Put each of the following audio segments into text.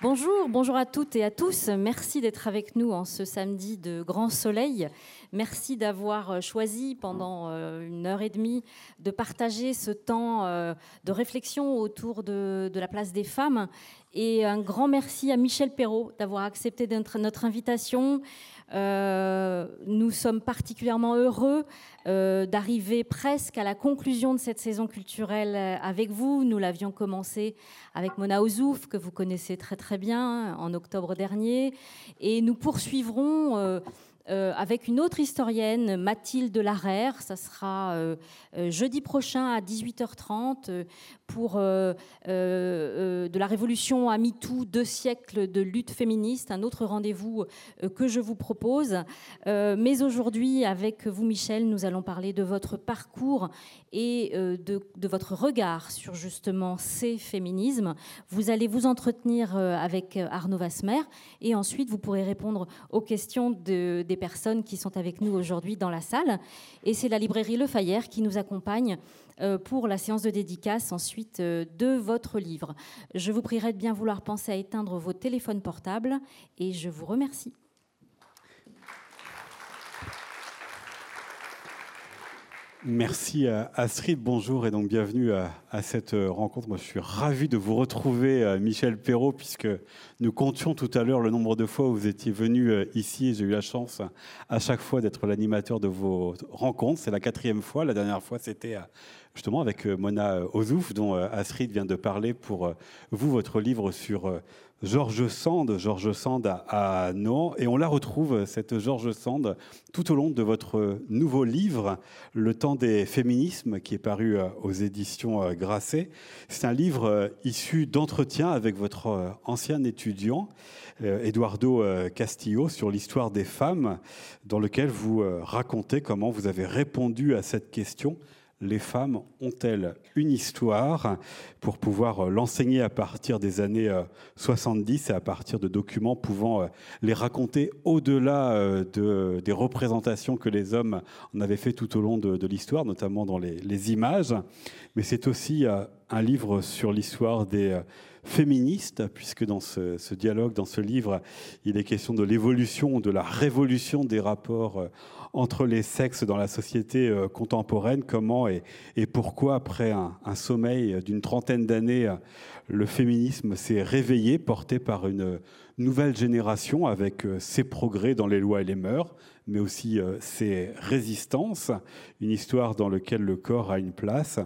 Bonjour, bonjour à toutes et à tous. Merci d'être avec nous en ce samedi de grand soleil. Merci d'avoir choisi pendant euh, une heure et demie de partager ce temps euh, de réflexion autour de, la place des femmes. Et un grand merci à Michel Perrault d'avoir accepté notre invitation. Euh, nous sommes particulièrement heureux d'arriver presque à la conclusion de cette saison culturelle avec vous. Nous l'avions commencé avec Mona Ozouf, que vous connaissez très très bien, en octobre dernier. Et nous poursuivrons euh, avec une autre historienne, Mathilde Larère. Ça sera euh, euh, jeudi prochain à 18h30 pour de la révolution à MeToo, deux siècles de lutte féministe, un autre rendez-vous que je vous propose. mais aujourd'hui, avec vous, Michel, nous allons parler de votre parcours et de, de, votre regard sur justement ces féminismes. Vous allez vous entretenir avec Arnaud Vasmer et ensuite vous pourrez répondre aux questions de, des personnes qui sont avec nous aujourd'hui dans la salle. Et c'est la librairie Le Fayère qui nous accompagne euh, pour la séance de dédicace ensuite euh, de votre livre. Je vous prierai de bien vouloir penser à éteindre vos téléphones portables et je vous remercie. Merci Astrid, bonjour et donc bienvenue à, cette euh, rencontre. Moi je suis ravi de vous retrouver euh, Michel Perrault puisque nous comptions tout à l'heure le nombre de fois où vous étiez venu euh, ici. J'ai eu la chance à chaque fois d'être l'animateur de vos rencontres. C'est la quatrième fois. La dernière fois c'était justement avec Mona Ozouf dont Astrid vient de parler pour vous, votre livre sur Georges Sand, Georges Sand à, Nantes, et on la retrouve, cette Georges Sand, tout au long de votre nouveau livre, Le temps des féminismes, qui est paru euh, aux éditions euh, Grasset. C'est un livre euh, issu d'entretiens avec votre ancien étudiant, Eduardo Castillo, sur l'histoire des femmes, dans lequel vous racontez comment vous avez répondu à cette question les femmes ont-elles une histoire pour pouvoir euh, l'enseigner à partir des années 70 euh, et à partir de documents pouvant euh, les raconter au-delà des représentations que les hommes en avaient fait tout au long de, l'histoire, notamment dans les, images. Mais c'est aussi un livre sur l'histoire des féministes, puisque dans ce, ce, dialogue, dans ce livre, il est question de l'évolution, de la révolution des rapports entre les sexes dans la société euh, contemporaine, comment et, pourquoi, après un, sommeil d'une trentaine d'années, le féminisme s'est réveillé, porté par une nouvelle génération avec euh, ses progrès dans les lois et les mœurs, mais aussi euh, ses résistances, une histoire dans laquelle le corps a une place.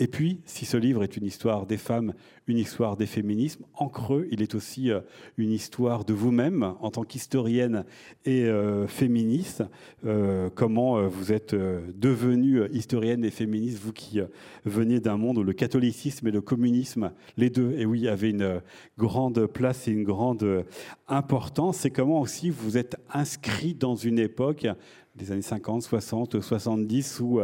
Et puis, si ce livre est une histoire des femmes, une histoire des féminismes, en creux, il est aussi euh, une histoire de vous-même en tant qu'historienne et euh, féministe. Euh, comment vous êtes devenue historienne et féministe, vous qui veniez d'un monde où le catholicisme et le communisme, les deux, et oui, avaient une grande place et une grande importance. Et comment aussi vous êtes inscrit dans une époque des années 50, 60, 70, où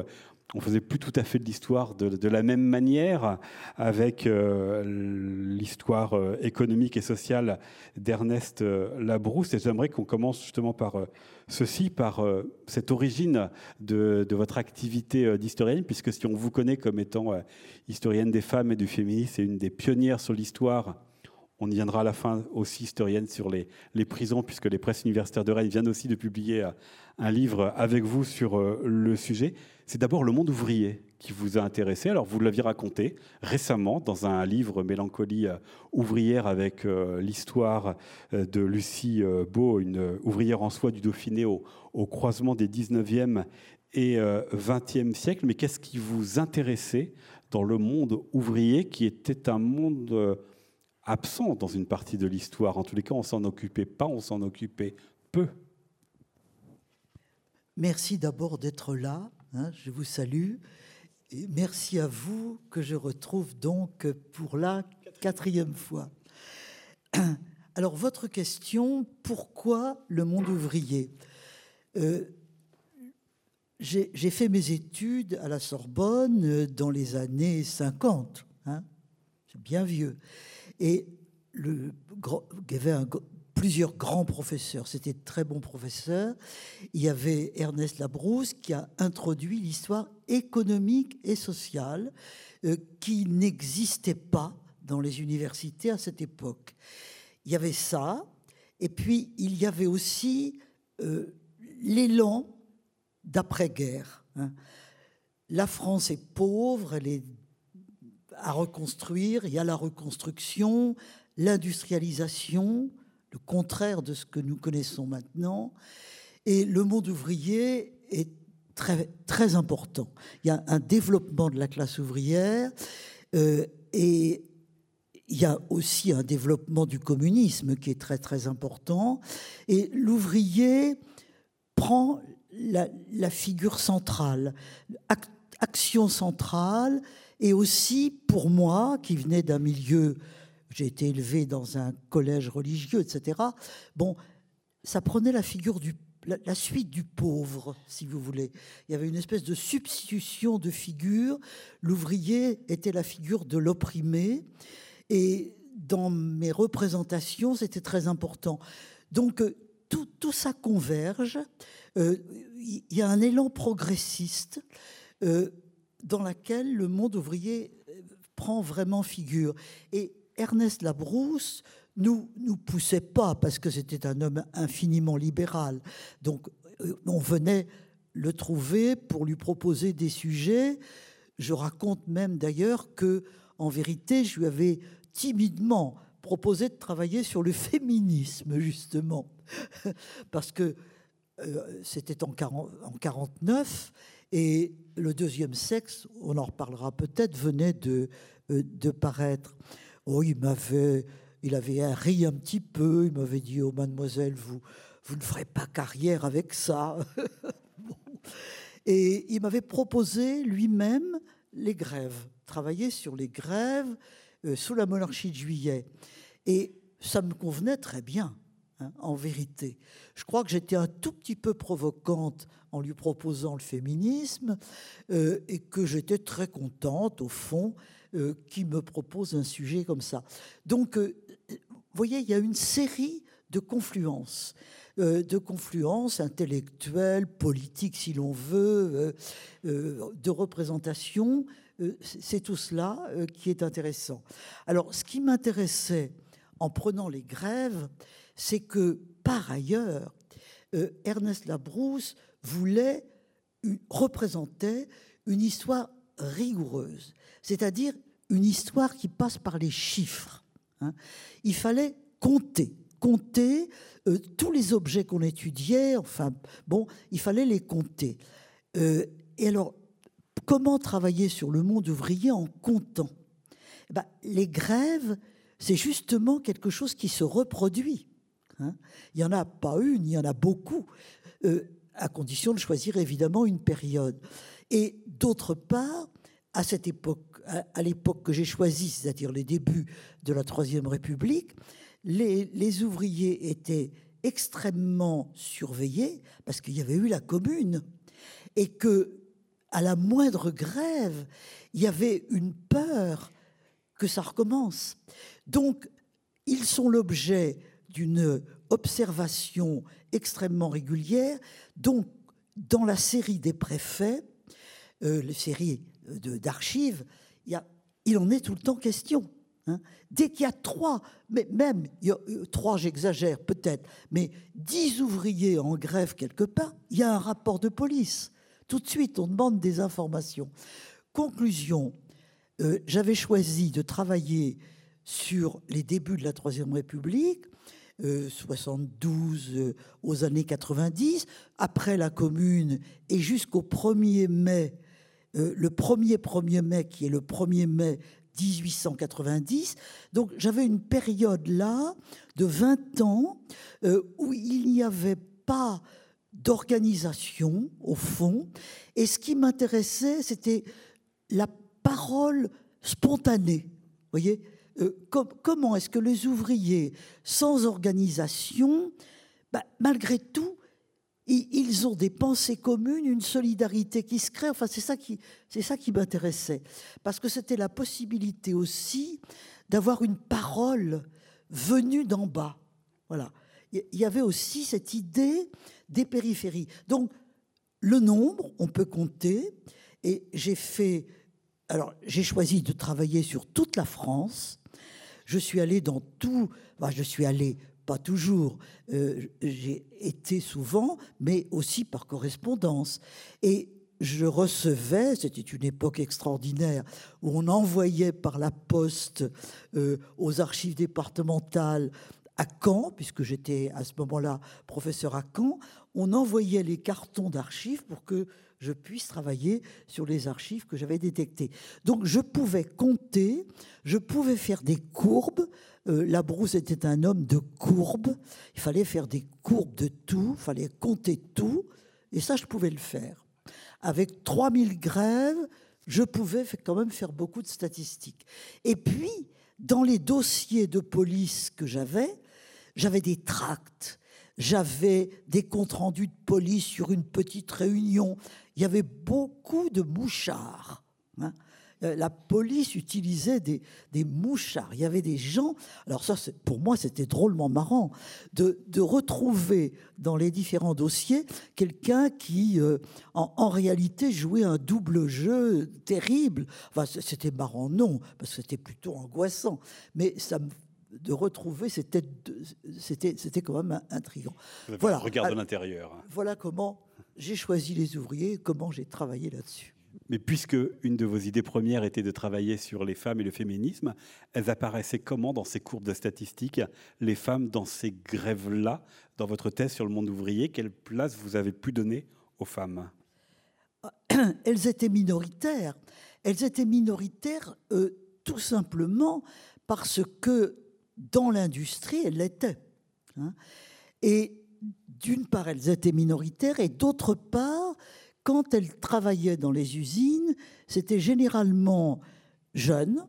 on faisait plus tout à fait de l'histoire de, la même manière avec euh, l'histoire euh, économique et sociale d'Ernest euh, Labrousse. Et j'aimerais qu'on commence justement par ceci, par cette origine de, votre activité d'historienne, puisque si on vous connaît comme étant historienne des femmes et du féminisme et une des pionnières sur l'histoire on y viendra à la fin aussi historienne sur les, les, prisons, puisque les presses universitaires de Rennes viennent aussi de publier un livre avec vous sur le sujet c'est d'abord le monde ouvrier qui vous a intéressé. Alors, vous l'aviez raconté récemment dans un livre Mélancolie euh, ouvrière avec euh, l'histoire euh, de Lucie Beau, une ouvrière en soi du Dauphiné au, croisement des 19e et 20e siècles. Mais qu'est-ce qui vous intéressait dans le monde ouvrier qui était un monde absent dans une partie de l'histoire? En tous les cas, on s'en occupait pas, on s'en occupait peu. Merci d'abord d'être là Hein, je vous salue. Et merci à vous que je retrouve donc pour la quatrième fois. Alors, votre question, pourquoi le monde ouvrier? Euh, J'ai fait mes études à la Sorbonne dans les années 50. Hein, C'est bien vieux. Et il y avait plusieurs grands professeurs. C'était très bons professeurs. Il y avait Ernest Labrousse qui a introduit l'histoire économique et sociale euh, qui n'existait pas dans les universités à cette époque. il y avait ça, et puis il y avait aussi euh, l'élan d'après-guerre. Hein. La France est pauvre, elle est à reconstruire, il y a la reconstruction, l'industrialisation, le contraire de ce que nous connaissons maintenant, et le monde ouvrier est très, très important. Il y a un développement de la classe ouvrière euh, et il y a aussi un développement du communisme qui est très très important. Et l'ouvrier prend la, figure centrale, action centrale, et aussi pour moi, qui venais d'un milieu, j'ai été élevé dans un collège religieux, etc. Bon, ça prenait la figure du la, suite du pauvre, si vous voulez. Il y avait une espèce de substitution de figure. L'ouvrier était la figure de l'opprimé. Et dans mes représentations, c'était très important. Donc, euh, tout, tout ça converge. Euh, il y a un élan progressiste euh, dans lequel le monde ouvrier prend vraiment figure. Et Ernest Labrousse nous nous poussait pas parce que c'était un homme infiniment libéral. Donc on venait le trouver pour lui proposer des sujets. Je raconte même d'ailleurs que en vérité, je lui avais timidement proposé de travailler sur le féminisme, justement, parce que euh, c'était en, 49 et le deuxième sexe, on en reparlera peut-être, venait de, euh, de paraître. Oh, il m'avait, il avait ri un petit peu, il m'avait dit, oh mademoiselle, vous, vous ne ferez pas carrière avec ça. Et il m'avait proposé lui-même les grèves, travailler sur les grèves euh, sous la monarchie de juillet. Et ça me convenait très bien, hein, en vérité. Je crois que j'étais un tout petit peu provocante en lui proposant le féminisme euh, et que j'étais très contente, au fond, euh, qu'il me propose un sujet comme ça. Donc, vous voyez, il y a une série de confluences. de confluences intellectuelles, politiques si l'on veut, de représentation euh, c'est tout cela euh, qui est intéressant. Alors, ce qui m'intéressait en prenant les grèves, c'est que par ailleurs, euh, Ernest Labrousse voulait représentait une histoire rigoureuse, c'est-à-dire une histoire qui passe par les chiffres. Hein. Il fallait compter, compter tous les objets qu'on étudiait, enfin, bon, il fallait les compter. et alors, Comment travailler sur le monde ouvrier en comptant? Eh ben, Les grèves, c'est justement quelque chose qui se reproduit. Hein. il n'y en a pas une, il y en a beaucoup, euh, à condition de choisir évidemment une période. Et d'autre part, à cette époque, à, l'époque que j'ai choisie, c'est-à-dire les débuts de la Troisième République, les, ouvriers étaient extrêmement surveillés parce qu'il y avait eu la commune et que à la moindre grève, il y avait une peur que ça recommence. Donc, ils sont l'objet d'une observation extrêmement régulière. Donc, dans la série des préfets, euh, les séries d'archives, il, en est tout le temps question. Hein. Dès qu'il y a trois, mais même euh, trois, j'exagère peut-être, mais dix ouvriers en grève quelque part, il y a un rapport de police. Tout de suite, on demande des informations. Conclusion, euh, j'avais choisi de travailler sur les débuts de la Troisième République, 72 euh, euh, aux années 90, après la Commune et jusqu'au 1er mai, le 1er 1er mai qui est le 1er mai 1890. Donc j'avais une période là de 20 ans où il n'y avait pas d'organisation, au fond. Et ce qui m'intéressait, c'était la parole spontanée. Voyez euh, Comment est-ce que les ouvriers, sans organisation, bah, malgré tout, ils ont des pensées communes, une solidarité qui se crée. Enfin, c'est ça qui, c'est ça qui m'intéressait, parce que c'était la possibilité aussi d'avoir une parole venue d'en bas. Voilà. Il y avait aussi cette idée des périphéries. Donc, le nombre, on peut compter, et j'ai fait. Alors, j'ai choisi de travailler sur toute la France. Je suis allé dans tout. je suis allé, pas toujours. Euh, j'ai été souvent, mais aussi par correspondance. Et je recevais, c'était une époque extraordinaire, où on envoyait par la poste euh, aux archives départementales à Caen, puisque j'étais à ce moment-là professeur à Caen, on envoyait les cartons d'archives pour que je puisse travailler sur les archives que j'avais détectées. Donc je pouvais compter, je pouvais faire des courbes. Euh, la Brousse était un homme de courbes. Il fallait faire des courbes de tout, il fallait compter tout. Et ça, je pouvais le faire. Avec 3000 grèves, je pouvais quand même faire beaucoup de statistiques. Et puis, dans les dossiers de police que j'avais, j'avais des tracts, j'avais des comptes rendus de police sur une petite réunion, il y avait beaucoup de mouchards. Hein. Euh, la police utilisait des, mouchards. Il y avait des gens. Alors, ça, pour moi, c'était drôlement marrant de, retrouver dans les différents dossiers quelqu'un qui, euh, en, réalité, jouait un double jeu terrible. Enfin, c'était marrant, non, parce que c'était plutôt angoissant. Mais ça de retrouver, c'était, c'était, c'était quand même intriguant. Voilà. Regarde de l'intérieur. Voilà comment j'ai choisi les ouvriers, comment j'ai travaillé là-dessus. Mais puisque une de vos idées premières était de travailler sur les femmes et le féminisme, elles apparaissaient comment dans ces courbes de statistiques, les femmes dans ces grèves-là, dans votre thèse sur le monde ouvrier, quelle place vous avez pu donner aux femmes? Elles étaient minoritaires. Elles étaient minoritaires euh, tout simplement parce que dans l'industrie, elles l'étaient. Hein. et d'une part, elles étaient minoritaires, et d'autre part, quand elles travaillaient dans les usines, c'était généralement jeunes.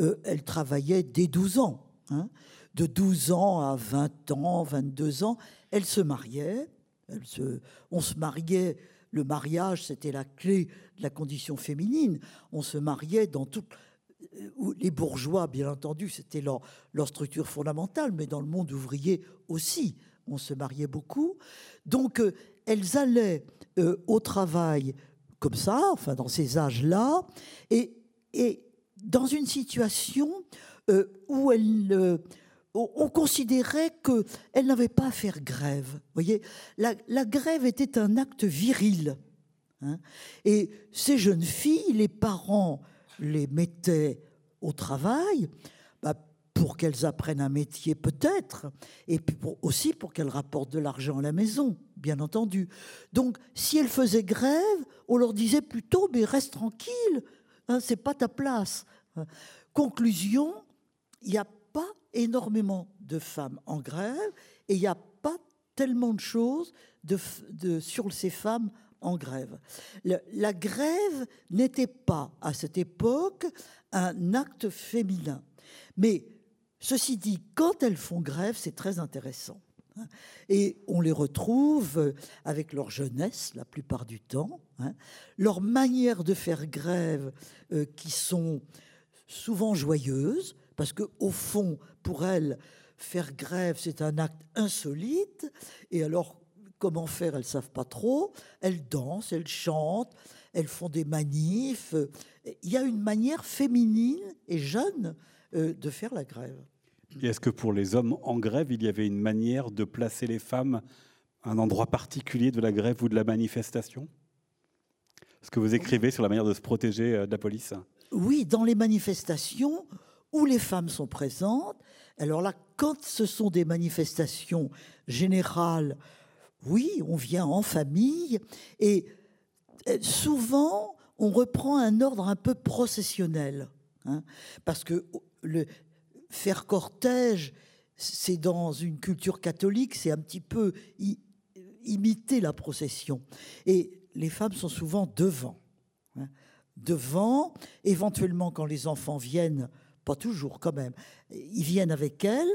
Euh, elles travaillaient dès 12 ans. Hein. De 12 ans à 20 ans, 22 ans, elles se mariaient. on se mariait, le mariage, c'était la clé de la condition féminine. On se mariait dans toutes euh, les bourgeois, bien entendu, c'était leur, leur, structure fondamentale, mais dans le monde ouvrier aussi on se mariait beaucoup. Donc, euh, elles allaient euh, au travail comme ça, enfin dans ces âges-là, et, dans une situation euh, où on considérait qu'elles n'avaient pas à faire grève. Voyez, la, grève était un acte viril. Hein. et ces jeunes filles, les parents les mettaient au travail pour qu'elles apprennent un métier peut-être, et puis aussi pour qu'elles rapportent de l'argent à la maison, bien entendu. Donc, si elles faisaient grève, on leur disait plutôt, mais reste tranquille, hein, c'est pas ta place. Conclusion, il n'y a pas énormément de femmes en grève, et il n'y a pas tellement de choses de, sur ces femmes en grève. la grève n'était pas, à cette époque, un acte féminin. Mais Ceci dit, quand elles font grève, c'est très intéressant. Hein. Et on les retrouve avec leur jeunesse la plupart du temps, hein. leur manière de faire grève euh, qui sont souvent joyeuses, parce que au fond, pour elles, faire grève, c'est un acte insolite. Et alors, comment faire? Elles savent pas trop. Elles dansent, elles chantent, elles font des manifs. Il y a une manière féminine et jeune euh, de faire la grève. Est-ce que pour les hommes en grève, il y avait une manière de placer les femmes à un endroit particulier de la grève ou de la manifestation? Ce que vous écrivez sur la manière de se protéger euh, de la police? Oui, dans les manifestations où les femmes sont présentes. Alors là, quand ce sont des manifestations générales, oui, on vient en famille et euh, souvent on reprend un ordre un peu processionnel. Hein, parce que le, faire cortège, c'est dans une culture catholique, c'est un petit peu imiter la procession. Et les femmes sont souvent devant. Hein. devant, éventuellement quand les enfants viennent, pas toujours quand même, ils viennent avec elles,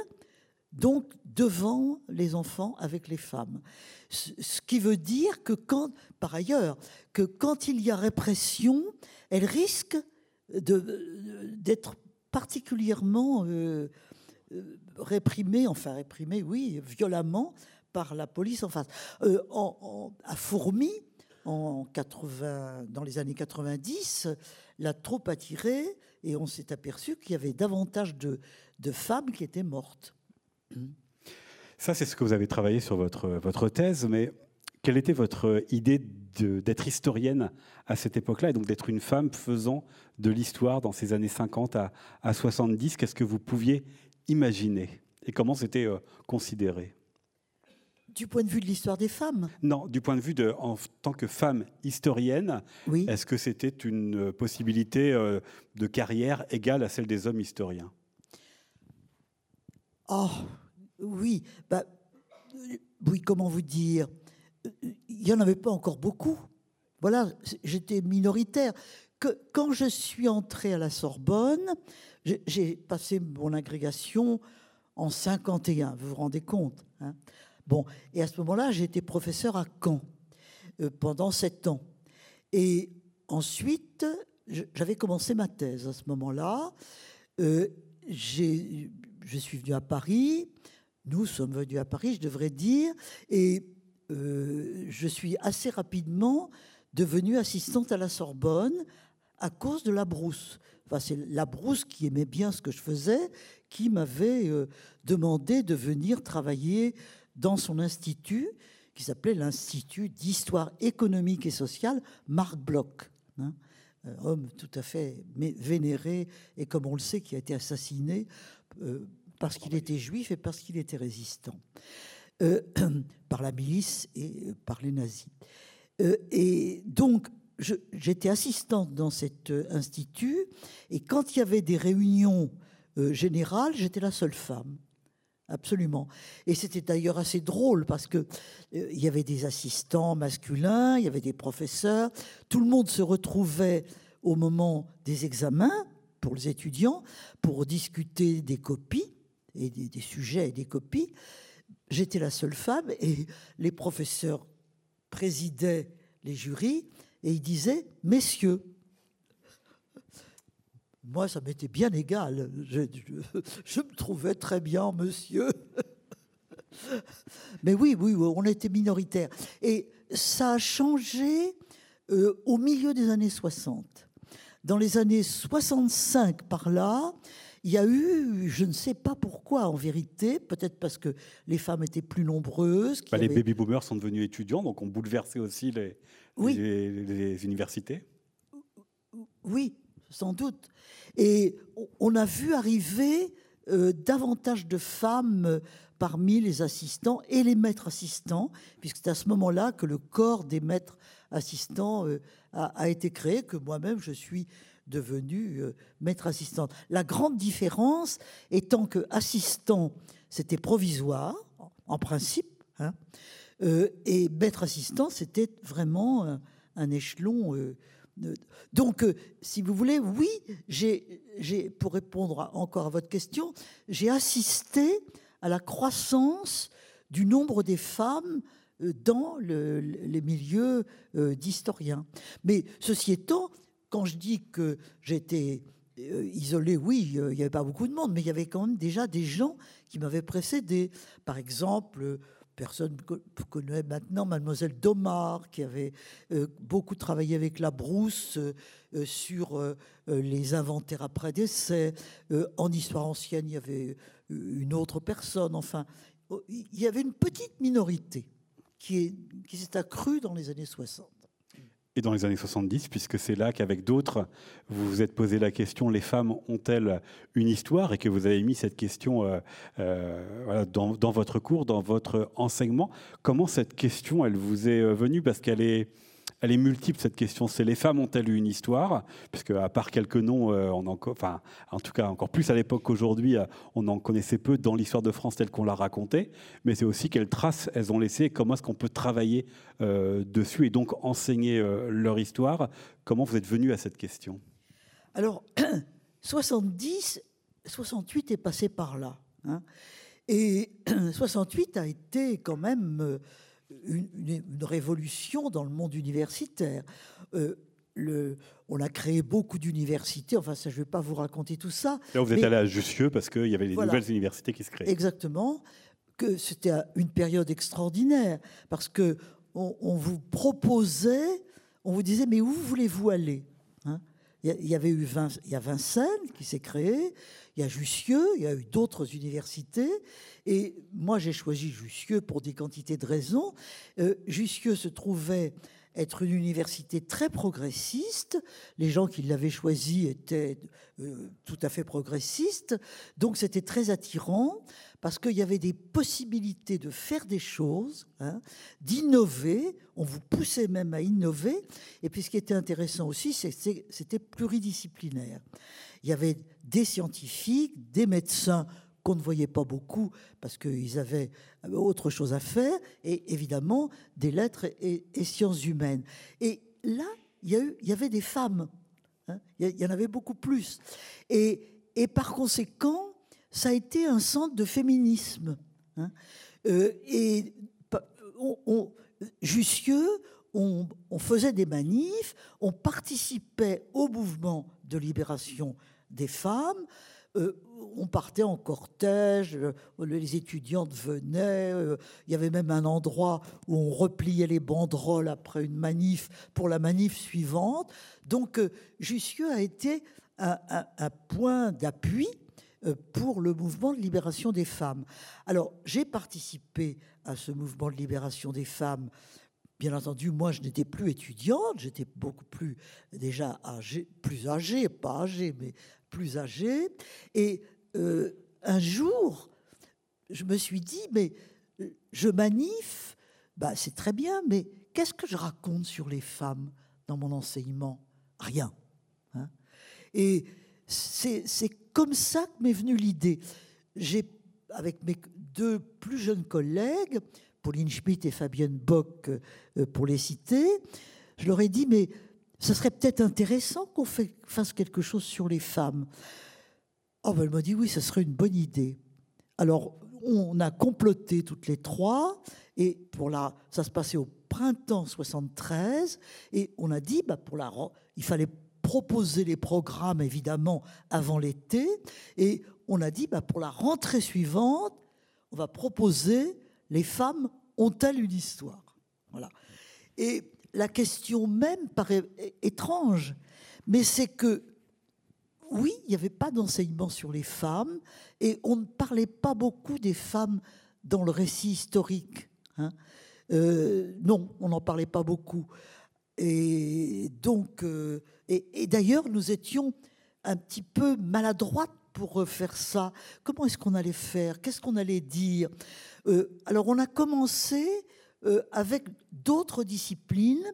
donc devant les enfants avec les femmes. Ce qui veut dire que quand, par ailleurs, que quand il y a répression, elles risquent d'être particulièrement euh, euh, réprimé, enfin réprimé, oui, violemment par la police en face. Euh, à Fourmi, en 80, dans les années 90, la troupe a tiré et on s'est aperçu qu'il y avait davantage de, de femmes qui étaient mortes. Ça, c'est ce que vous avez travaillé sur votre, votre thèse, mais quelle était votre idée d'être historienne à cette époque-là et donc d'être une femme faisant de l'histoire dans ces années 50 à, à 70 Qu'est-ce que vous pouviez imaginer et comment c'était euh, considéré? Du point de vue de l'histoire des femmes? Non, du point de vue de, en tant que femme historienne, Oui. est-ce que c'était une possibilité euh, de carrière égale à celle des hommes historiens? Oh, oui. Bah, euh, oui, comment vous dire? Euh, Il n'y en avait pas encore beaucoup. Voilà, j'étais minoritaire. Que, quand je suis entrée à la Sorbonne, j'ai- passé mon agrégation en 51, vous vous rendez compte hein Bon, et à ce moment-là, j'ai été professeur à Caen euh, pendant sept ans. Et ensuite, j'avais commencé ma thèse à ce moment-là. Euh, je suis venu à Paris. Nous sommes venus à Paris, je devrais dire. Et euh, je suis assez rapidement devenue assistante à la Sorbonne à cause de la brousse. Enfin, c'est la brousse qui aimait bien ce que je faisais, qui m'avait euh, demandé de venir travailler dans son institut, qui s'appelait l'Institut d'histoire économique et sociale Marc Bloch. hein. Un homme tout à fait vénéré et, comme on le sait, qui a été assassiné euh, parce qu'il était juif et parce qu'il était résistant euh, par la milice et par les nazis. Euh, et donc, j'étais assistante dans cet euh, institut, et quand il y avait des réunions générales, j'étais la seule femme. Absolument. Et c'était d'ailleurs assez drôle parce que euh, il y avait des assistants masculins, il y avait des professeurs, tout le monde se retrouvait au moment des examens pour les étudiants pour discuter des copies et des sujets et des copies. J'étais la seule femme et les professeurs présidaient les jurys et ils disaient messieurs. Moi, ça m'était bien égal. Je, me trouvais très bien, monsieur. Mais oui, oui, oui, on était minoritaire. Et ça a changé euh, au milieu des années 60. Dans les années 65, par là, il y a eu, je ne sais pas pourquoi en vérité, peut-être parce que les femmes étaient plus nombreuses. Bah, Les baby boomers sont devenus étudiants, donc ont bouleversé aussi les, Oui. les, les universités. Oui, sans doute. Et on- a vu arriver euh, davantage de femmes parmi les assistants et les maîtres assistants, puisque c'est à ce moment-là que le corps des maîtres assistants euh, a, a été créé, que moi-même je suis devenue euh, maître assistante. La grande différence étant que assistant, c'était provisoire, en- principe, hein, euh, et maître assistant, c'était vraiment un, échelon. euh, donc, si vous voulez, oui, j'ai, pour répondre encore à votre question, j'ai assisté à la croissance du nombre des femmes dans le- les milieux d'historiens. Mais ceci étant, quand je dis que j'étais euh, isolée, oui, euh, il n'y avait pas beaucoup de monde, mais il y avait quand même déjà des gens qui m'avaient précédé. Par exemple, euh, personne co- connaît maintenant Mademoiselle Domar, qui avait beaucoup travaillé avec la brousse sur les inventaires après décès. En histoire ancienne, il y avait une autre personne. Enfin, il y avait une petite minorité qui s'est accrue dans les années 60. Et dans les années 70, puisque c'est là qu'avec d'autres, vous vous êtes posé la question les femmes ont-elles une histoire Et que vous avez mis cette question euh, euh, dans, dans votre cours, dans votre enseignement. Comment cette question, elle vous est euh, venue? Parce qu'elle est, elle est multiple, cette question. C'est les femmes ont-elles eu une histoire? Puisque, à part quelques noms, euh, en, tout cas encore plus à l'époque qu'aujourd'hui, euh, on en connaissait peu dans l'histoire de France telle qu'on l'a racontée. Mais c'est aussi quelles traces elles ont laissées, comment est-ce qu'on peut travailler euh, dessus et donc enseigner leur histoire. Comment vous êtes venu à cette question? Alors, 70, 68 est passé par là. hein. Et 68 a été quand même une, révolution dans le monde universitaire. Euh, le- on a créé beaucoup d'universités, enfin ça je ne vais pas vous raconter tout ça, Là, vous êtes allé à Jussieu parce qu'il y avait les Voilà. nouvelles universités qui se créaient. exactement, que c'était une période extraordinaire, parce que on, on vous proposait, on vous disait, mais où voulez-vous aller hein? Il y avait eu a Vincennes qui s'est créé, il y a Jussieu, il y a eu d'autres universités. Et moi, j'ai choisi Jussieu pour des quantités de raisons. Euh, Jussieu se trouvait être une université très progressiste. Les gens qui l'avaient choisi étaient euh, tout à fait progressistes. Donc c'était très attirant parce qu'il y avait des possibilités de faire des choses, hein, d'innover. On vous poussait même à innover. Et puis ce qui était intéressant aussi, c'était pluridisciplinaire. Il y avait des scientifiques, des médecins qu'on ne voyait pas beaucoup parce qu'ils avaient autre chose à faire, et évidemment des lettres et, sciences humaines. Et là, il y, avait des femmes, hein. il y en avait beaucoup plus. Et, et, par conséquent, ça a été un centre de féminisme. Hein. Euh, et on, Jussieu, on, on, faisait des manifs, on participait au mouvement de libération des femmes. Euh, on partait en cortège, euh, les étudiantes venaient, euh, il y avait même un endroit où on repliait les banderoles après une manif pour la manif suivante. Donc Jussieu a été un, point d'appui pour le mouvement de libération des femmes. Alors j'ai participé à ce mouvement de libération des femmes. Bien entendu, moi, je n'étais plus étudiante, j'étais beaucoup plus déjà âgée, plus âgée, pas âgée, mais plus âgé. Et euh, un jour, je me suis dit, mais je manif, bah, c'est très bien, mais qu'est-ce que je raconte sur les femmes dans mon enseignement? Rien. Hein. et c'est comme ça que m'est venue l'idée. J'ai, avec mes deux plus jeunes collègues, Pauline Schmitt et Fabienne Bock, euh, pour les citer, je leur ai dit, mais ce serait peut-être intéressant qu'on fasse quelque chose sur les femmes. Oh, ben, elle m'a dit oui, ce serait une bonne idée. Alors, on a comploté toutes les trois, et pour la, ça se passait au printemps 73, et on a dit, bah, pour la, il fallait proposer les programmes évidemment avant l'été, et on a dit, bah, pour la rentrée suivante, on va proposer les femmes ont-elles une histoire? Voilà. Et la question même paraît étrange, mais c'est que, oui, il n'y avait pas d'enseignement sur les femmes et on ne parlait pas beaucoup des femmes dans le récit historique. Hein. Euh, non, on n'en parlait pas beaucoup. Et donc, euh, et, d'ailleurs, nous étions un petit peu maladroites pour faire ça. Comment est-ce qu'on allait faire? Qu'est-ce qu'on allait dire? Euh, Alors, on a commencé euh, avec d'autres disciplines,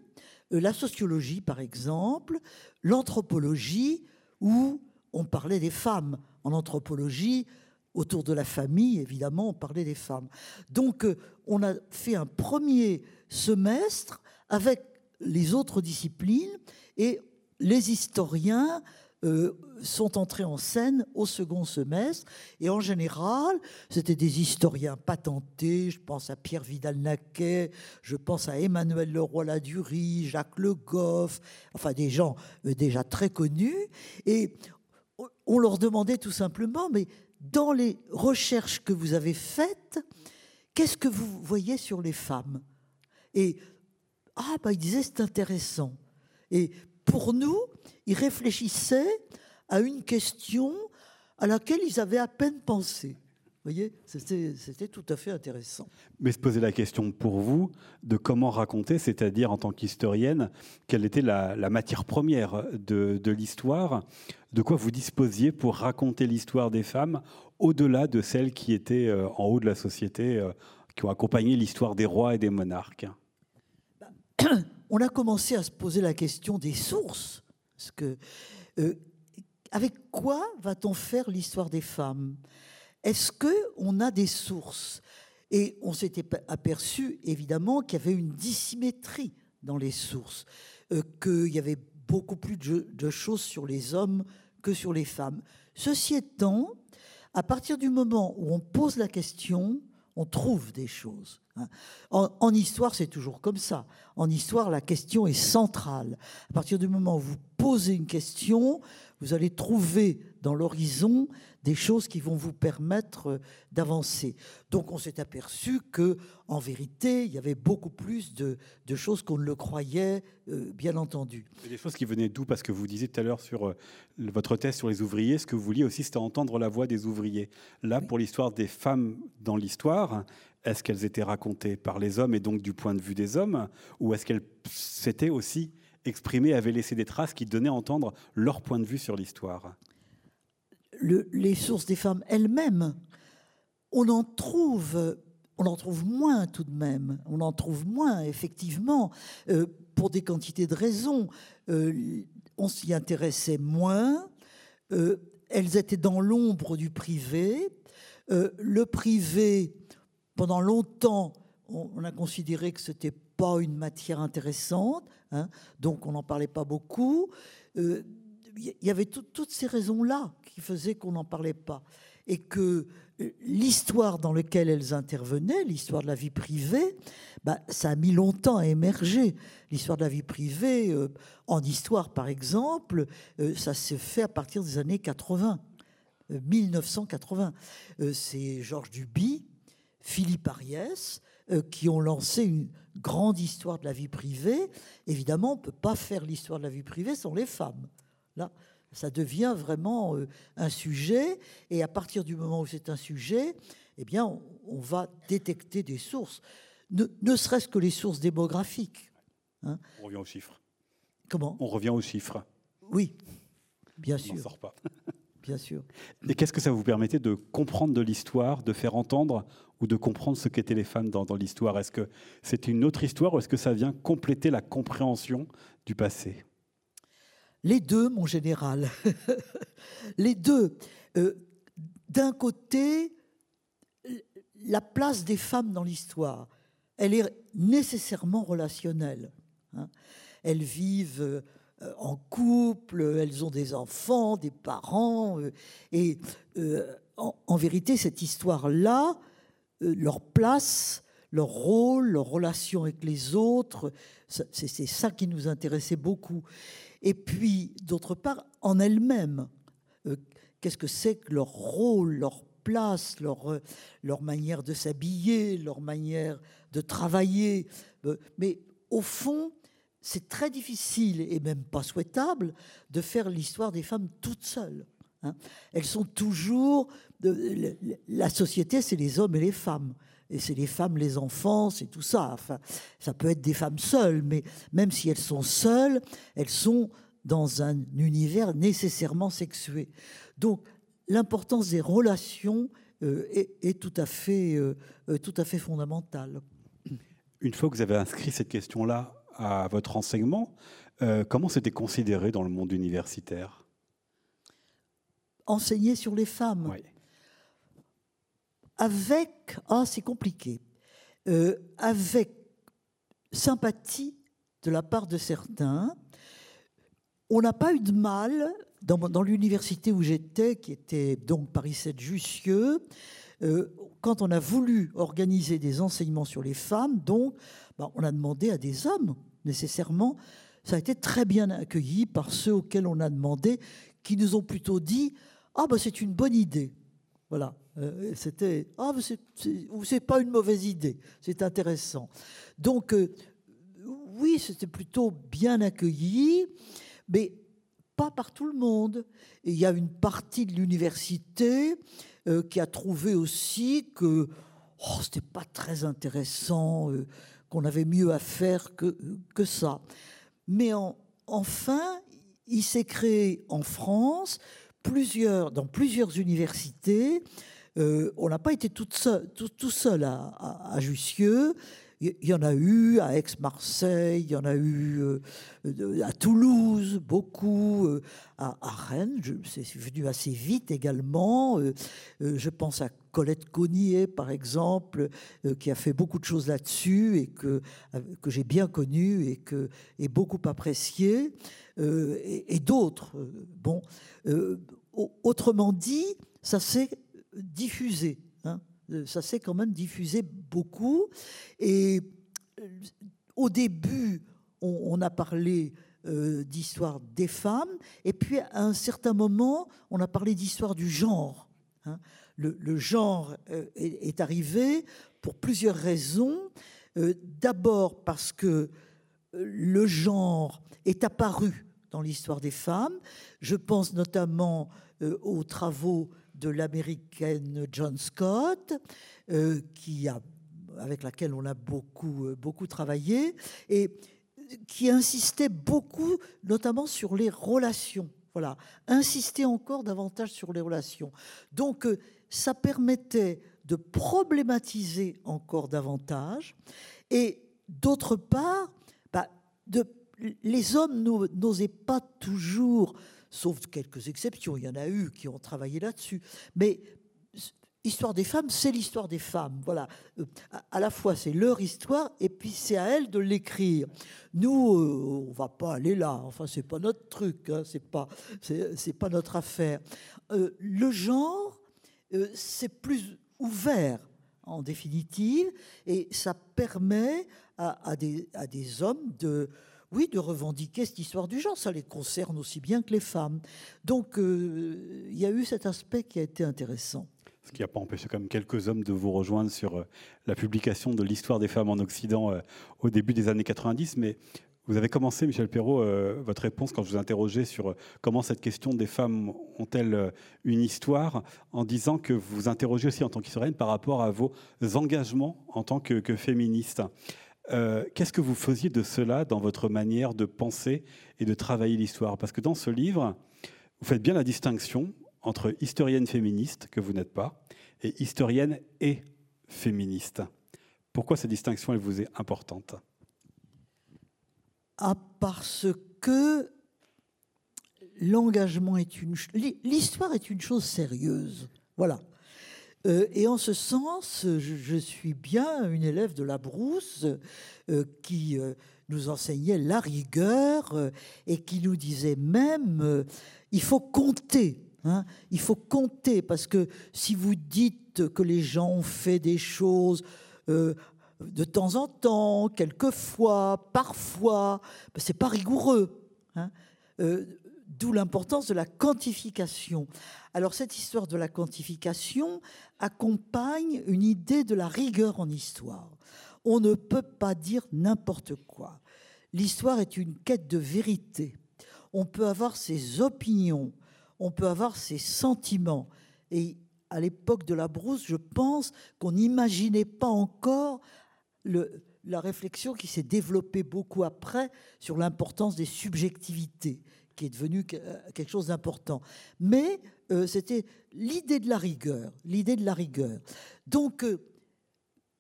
euh, la sociologie par exemple, l'anthropologie, où on parlait des femmes. En anthropologie, autour de la famille, évidemment, on parlait des femmes. Donc, euh, on a fait un premier semestre avec les autres disciplines et les historiens euh, sont entrés en scène au second semestre. Et en général, c'était des historiens patentés. Je pense à Pierre Vidal-Naquet, je pense à Emmanuel Leroy-Ladurie, Jacques Le Goff, enfin des gens euh, déjà très connus. Et on leur demandait tout simplement, mais dans les recherches que vous avez faites, qu'est-ce que vous voyez sur les femmes? Et ah, bah, ils disaient c'est intéressant. Et pour nous, ils réfléchissaient à une question à laquelle ils avaient à peine pensé. Vous voyez, c'était tout à fait intéressant. Mais se poser la question pour vous de comment raconter, c'est-à-dire en tant qu'historienne, quelle était la, matière première de, de l'histoire, de quoi vous disposiez pour raconter l'histoire des femmes au-delà de celles qui étaient euh, en haut de la société, euh, qui ont accompagné l'histoire des rois et des monarques? On a commencé à se poser la question des sources que, euh, avec quoi va-t-on faire l'histoire des femmes? Est-ce qu'on a des sources? Et on s'était aperçu, évidemment, qu'il y avait une dissymétrie dans les sources, euh, qu'il y avait beaucoup plus de, choses sur les hommes que sur les femmes. Ceci étant, à partir du moment où on pose la question, on trouve des choses. Hein. En, histoire, c'est toujours comme ça. En histoire, la question est centrale. À partir du moment où vous posez une question, vous allez trouver dans l'horizon des choses qui vont vous permettre euh, d'avancer. Donc on s'est aperçu que, en vérité, il y avait beaucoup plus de, choses qu'on ne le croyait, euh, bien entendu. des choses qui venaient d'où Parce que vous disiez tout à l'heure sur euh, votre thèse sur les ouvriers, ce que vous vouliez aussi, c'était entendre la voix des ouvriers. Là, pour l'histoire des femmes dans l'histoire, est-ce qu'elles étaient racontées par les hommes et donc du point de vue des hommes, ou est-ce qu'elles s'étaient aussi exprimées, avaient laissé des traces qui donnaient à entendre leur point de vue sur l'histoire? Les sources des femmes elles-mêmes, on en trouve, on en trouve moins tout de même. On en trouve moins, effectivement, euh, pour des quantités de raisons. Euh, on s'y intéressait moins. Euh, elles étaient dans l'ombre du privé. le privé, pendant longtemps, on, a considéré que c'était pas une matière intéressante, hein, donc on n'en parlait pas beaucoup il y avait toutes ces raisons-là qui faisaient qu'on n'en parlait pas. Et que euh, l'histoire dans laquelle elles intervenaient, l'histoire de la vie privée, bah, ça a mis longtemps à émerger. L'histoire de la vie privée, euh, en histoire par exemple, euh, ça s'est fait à partir des années 80, 1980. C'est Georges Duby, Philippe Ariès, qui ont lancé une grande histoire de la vie privée. Évidemment, on ne peut pas faire l'histoire de la vie privée sans les femmes. Là, ça devient vraiment euh, un sujet. Et à partir du moment où c'est un sujet, eh bien, on, va détecter des sources, ne, serait-ce que les sources démographiques. Hein. On revient aux chiffres. Comment? On revient aux chiffres. Oui, bien sûr. On sort pas. bien sûr. Et qu'est-ce que ça vous permettait de comprendre de l'histoire, de faire entendre ou de comprendre ce qu'étaient les femmes dans, dans l'histoire? Est-ce que c'était une autre histoire ou est-ce que ça vient compléter la compréhension du passé? Les deux, mon général. les deux. Euh, d'un côté, la place des femmes dans l'histoire, elle est nécessairement relationnelle. Hein. Elles vivent euh, en couple, elles ont des enfants, des parents. Euh, et en, vérité, cette histoire-là, leur place, leur rôle, leur relation avec les autres, c'est ça qui nous intéressait beaucoup et puis d'autre part en elles-mêmes. Euh, qu'est-ce que c'est que leur rôle, leur place, leur, euh, manière de s'habiller, leur manière de travailler? Euh, mais au fond, c'est très difficile et même pas souhaitable de faire l'histoire des femmes toutes seules. Hein. Elles sont toujours. La société, c'est les hommes et les femmes et c'est les femmes, les enfants, c'est tout ça. Enfin, ça peut être des femmes seules, mais même si elles sont seules, elles sont dans un univers nécessairement sexué. Donc, l'importance des relations euh, est, tout à fait, euh, euh, tout à fait fondamentale. Une fois que vous avez inscrit cette question-là à votre enseignement, comment c'était considéré dans le monde universitaire? Enseigner sur les femmes. Oui avec, ah c'est compliqué, euh, avec sympathie de la part de certains. On n'a pas eu de mal dans, l'université où j'étais, qui était donc Paris 7 Jussieu, euh, quand on a voulu organiser des enseignements sur les femmes, donc bah, on a demandé à des hommes nécessairement. Ça a été très bien accueilli par ceux auxquels on a demandé, qui nous ont plutôt dit ah bah c'est une bonne idée. Voilà. Euh, c'était ah c'est pas une mauvaise idée, c'est intéressant. Donc euh, oui, c'était plutôt bien accueilli, mais pas par tout le monde. Et il y a une partie de l'université euh, qui a trouvé aussi que oh, c'était pas très intéressant, qu'on avait mieux à faire que, que ça. Mais enfin, il s'est créé en France plusieurs, dans plusieurs universités euh, on n'a pas été tout seul, à, Jussieu. Il y en a eu à Aix-Marseille, il y en a eu euh, à Toulouse, beaucoup, euh, à, Rennes, c'est venu assez vite également. je pense à Colette Cognier, par exemple, qui a fait beaucoup de choses là-dessus et que, que j'ai bien connu et que est beaucoup apprécié, et, et d'autres. bon, autrement dit, ça c'est diffusé. Hein. Euh, ça s'est quand même diffusé beaucoup. Et euh, au début, on, a parlé d'histoire des femmes. Et puis, à un certain moment, on a parlé d'histoire du genre. Hein. Le, genre est, arrivé pour plusieurs raisons. D'abord parce que le genre est apparu dans l'histoire des femmes. Je pense notamment aux travaux de l'américaine John Scott, euh, qui avec laquelle on a beaucoup, euh, beaucoup travaillé, et qui insistait beaucoup, notamment sur les relations. Voilà, insister encore davantage sur les relations. Donc, euh, ça permettait de problématiser encore davantage, et d'autre part, bah, de, les hommes n'osaient pas toujours sauf quelques exceptions, il y en a eu qui ont travaillé là-dessus. Mais Histoire des femmes, c'est l'histoire des femmes. Voilà. Euh, à la fois, c'est leur histoire et puis c'est à elles de l'écrire. Nous, euh, on va pas aller là. Enfin, c'est pas notre truc. Hein. C'est pas, c'est pas notre affaire. Euh, le genre, c'est plus ouvert en définitive et ça permet à des hommes de oui, de revendiquer cette histoire du genre. Ça les concerne aussi bien que les femmes. Donc, euh, il y a eu cet aspect qui a été intéressant. Ce qui n'a pas empêché comme quelques hommes de vous rejoindre sur euh, la publication de l'histoire des femmes en Occident euh, au début des années 90. Mais vous avez commencé, Michel Perrault, votre réponse quand je vous interrogeais sur comment cette question des femmes ont-elles une histoire, en disant que vous vous interrogez aussi en tant qu'historienne par rapport à vos engagements en tant que féministe. Euh, qu'est-ce que vous faisiez de cela dans votre manière de penser et de travailler l'histoire? Parce que dans ce livre, vous faites bien la distinction entre historienne féministe, que vous n'êtes pas, et historienne et féministe. Pourquoi cette distinction, elle vous est importante? Ah, Parce que l'engagement est une... L'histoire est une chose sérieuse. Voilà. Euh, et en ce sens, je, suis bien une élève de la brousse euh, qui euh, nous enseignait la rigueur et qui nous disait même il faut compter. Hein, il faut compter parce que si vous dites que les gens ont fait des choses de temps en temps, quelquefois, parfois, ben, c'est pas rigoureux. Hein. D'où l'importance de la quantification. Alors cette histoire de la quantification accompagne une idée de la rigueur en histoire. On ne peut pas dire n'importe quoi. L'histoire est une quête de vérité. On peut avoir ses opinions, on peut avoir ses sentiments. Et à l'époque de la brousse, je pense qu'on n'imaginait pas encore la réflexion qui s'est développée beaucoup après sur l'importance des subjectivités qui est devenu euh, quelque chose d'important. Mais euh, c'était l'idée de la rigueur, l'idée de la rigueur. Donc, euh,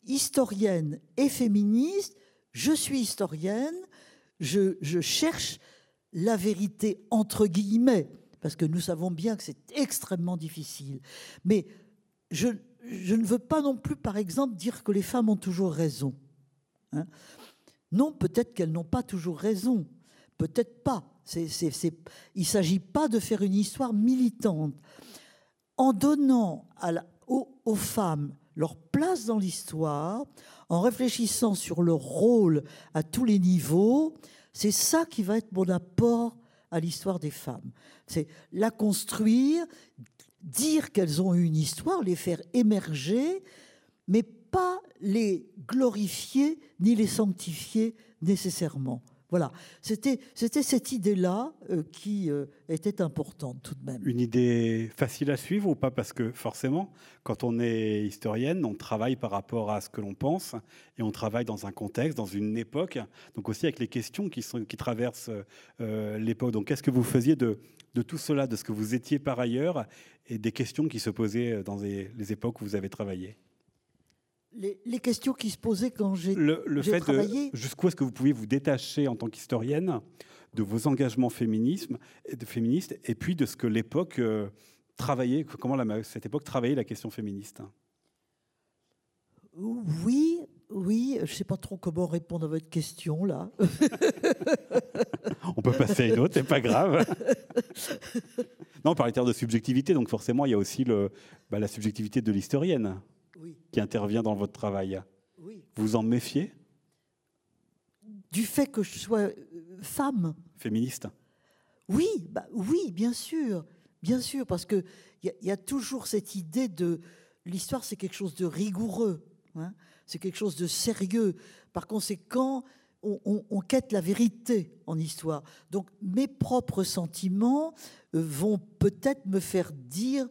historienne et féministe, je suis historienne, je, cherche la vérité entre guillemets, parce que nous savons bien que c'est extrêmement difficile. Mais je, je, ne veux pas non plus, par exemple, dire que les femmes ont toujours raison. Hein. non, peut-être qu'elles n'ont pas toujours raison, peut-être pas il ne s'agit pas de faire une histoire militante. En donnant aux, femmes leur place dans l'histoire, en réfléchissant sur leur rôle à tous les niveaux, c'est ça qui va être mon apport à l'histoire des femmes. C'est la construire, dire qu'elles ont eu une histoire, les faire émerger, mais pas les glorifier ni les sanctifier nécessairement. Voilà, c'était cette idée-là euh, qui euh, était importante tout de même. Une idée facile à suivre ou pas? Parce que forcément, quand on est historienne, on travaille par rapport à ce que l'on pense et on travaille dans un contexte, dans une époque, donc aussi avec les questions qui, traversent euh, l'époque. Donc qu'est-ce que vous faisiez de, de, tout cela, de ce que vous étiez par ailleurs et des questions qui se posaient dans les époques où vous avez travaillé? Les, questions qui se posaient quand j'ai le, le fait Jusqu'où est-ce que vous pouvez vous détacher en tant qu'historienne de vos engagements féminisme, de féministes et puis de ce que l'époque euh, travaillait, comment la, cette époque travaillait la question féministe? Oui, oui, je ne sais pas trop comment répondre à votre question là. On peut passer à une autre, c'est pas grave. non, par termes de subjectivité, donc forcément il y a aussi le, bah, la subjectivité de l'historienne qui intervient dans votre travail. Vous en méfiez? Du fait que je sois femme. Féministe? Oui, bah, oui, bien sûr. Bien sûr, parce qu'il y, y, a toujours cette idée de l'histoire, c'est quelque chose de rigoureux, hein. c'est quelque chose de sérieux. Par conséquent, on, on, quête la vérité en histoire. Donc mes propres sentiments euh, vont peut-être me faire dire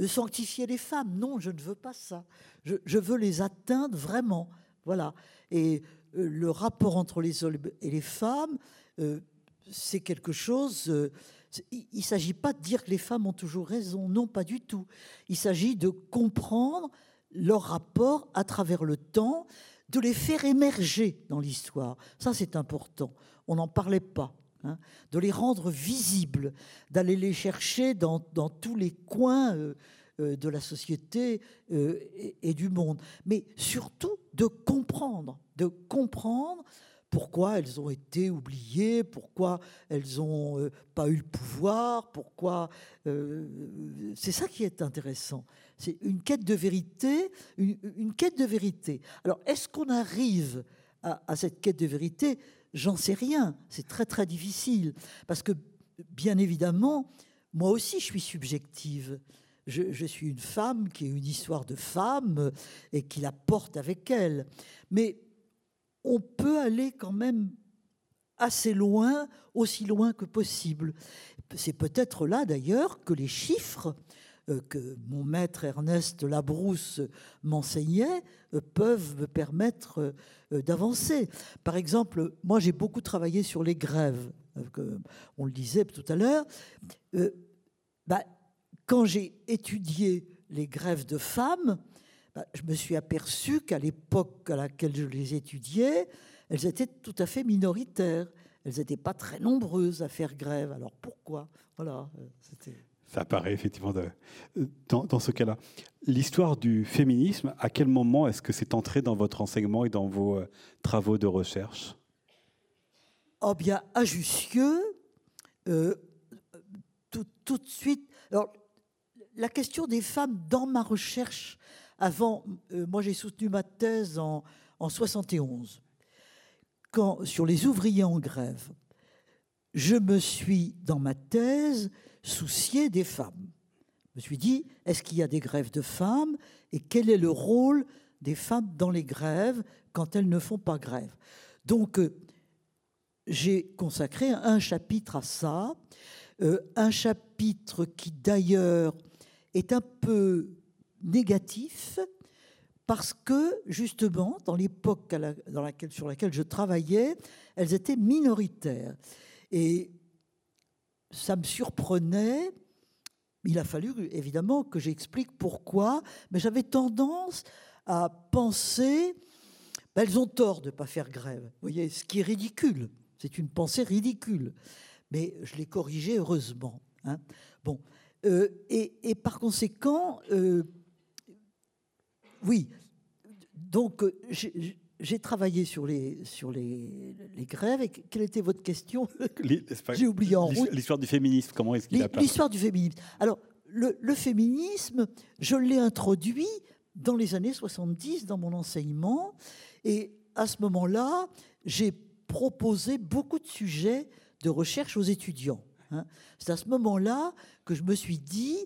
de sanctifier les femmes. Non, je ne veux pas ça. Je, veux les atteindre vraiment. Voilà. Et euh, le rapport entre les hommes et les femmes, euh, c'est quelque chose. Euh, il ne s'agit pas de dire que les femmes ont toujours raison, non, pas du tout. Il s'agit de comprendre leur rapport à travers le temps, de les faire émerger dans l'histoire. Ça, c'est important. On n'en parlait pas. Hein, de les rendre visibles, d'aller les chercher dans, dans tous les coins euh, euh, de la société euh, et, du monde. Mais surtout de comprendre, de comprendre pourquoi elles ont été oubliées, pourquoi elles n'ont pas eu le pouvoir, pourquoi... C'est ça qui est intéressant. C'est une quête de vérité, une, quête de vérité. Alors, est-ce qu'on arrive à, cette quête de vérité J'en sais rien. C'est très, très difficile. Parce que, bien évidemment, moi aussi, je suis subjective. Je, je, suis une femme qui a une histoire de femme et qui la porte avec elle. Mais on peut aller quand même assez loin, aussi loin que possible. C'est peut-être là d'ailleurs que les chiffres que mon maître Ernest Labrousse m'enseignait euh, peuvent me permettre euh, d'avancer. Par exemple, moi j'ai beaucoup travaillé sur les grèves, on le disait tout à l'heure. Bah, quand j'ai étudié les grèves de femmes, bah, je me suis aperçu qu'à l'époque à laquelle je les étudiais, elles étaient tout à fait minoritaires. Elles n'étaient pas très nombreuses à faire grève. Alors pourquoi? Voilà. Euh, Ça paraît effectivement dans, ce cas-là. L'histoire du féminisme, à quel moment est-ce que c'est entré dans votre enseignement et dans vos euh, travaux de recherche? Oh bien, à Jussieu, euh, tout, tout, de suite. Alors, la question des femmes dans ma recherche avant, euh, moi j'ai soutenu ma thèse en, en 71, quand, sur les ouvriers en grève. Je me suis, dans ma thèse, soucié des femmes. Je me suis dit, est-ce qu'il y a des grèves de femmes et quel est le rôle des femmes dans les grèves quand elles ne font pas grève? Donc, euh, j'ai consacré un chapitre à ça, euh, un chapitre qui d'ailleurs est un peu négatif parce que justement, dans l'époque dans laquelle, sur laquelle je travaillais, elles étaient minoritaires. Et ça me surprenait. Il a fallu évidemment que j'explique pourquoi, mais j'avais tendance à penser ben, elles ont tort de ne pas faire grève. Vous voyez, ce qui est ridicule. C'est une pensée ridicule. Mais je l'ai corrigé heureusement. Hein. Bon. Euh, et, et, par conséquent, euh, oui. Donc, euh, j'ai travaillé sur les, sur les, les, grèves. Et quelle était votre question J'ai oublié en route. L'histoire du féminisme, comment est-ce qu'il a L'histoire du féminisme. Alors, le, le féminisme, je l'ai introduit dans les années 70 dans mon enseignement. Et à ce moment-là, j'ai proposé beaucoup de sujets de recherche aux étudiants. Hein. C'est à ce moment-là que je me suis dit,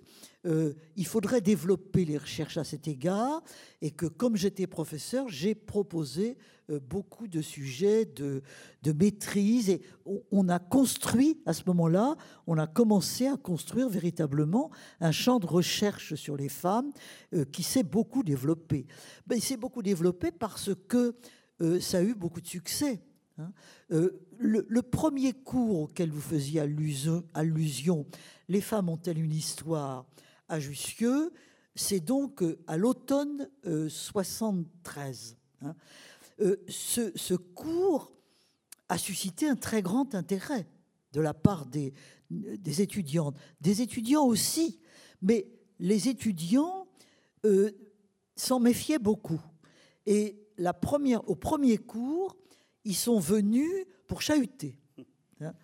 euh, il faudrait développer les recherches à cet égard, et que comme j'étais professeur, j'ai proposé euh, beaucoup de sujets de, de maîtrise, et on, a construit, à ce moment-là, on a commencé à construire véritablement un champ de recherche sur les femmes euh, qui s'est beaucoup développé. Ben, il s'est beaucoup développé parce que ça a eu beaucoup de succès. Hein. Le, premier cours auquel vous faisiez allusion Les femmes ont-elles une histoire? À Jussieu, c'est donc euh, à l'automne euh, 73. Hein. Euh, ce, cours a suscité un très grand intérêt de la part des, étudiantes, des étudiants aussi, mais les étudiants euh, s'en méfiaient beaucoup. Et au premier cours, ils sont venus pour chahuter. Hein.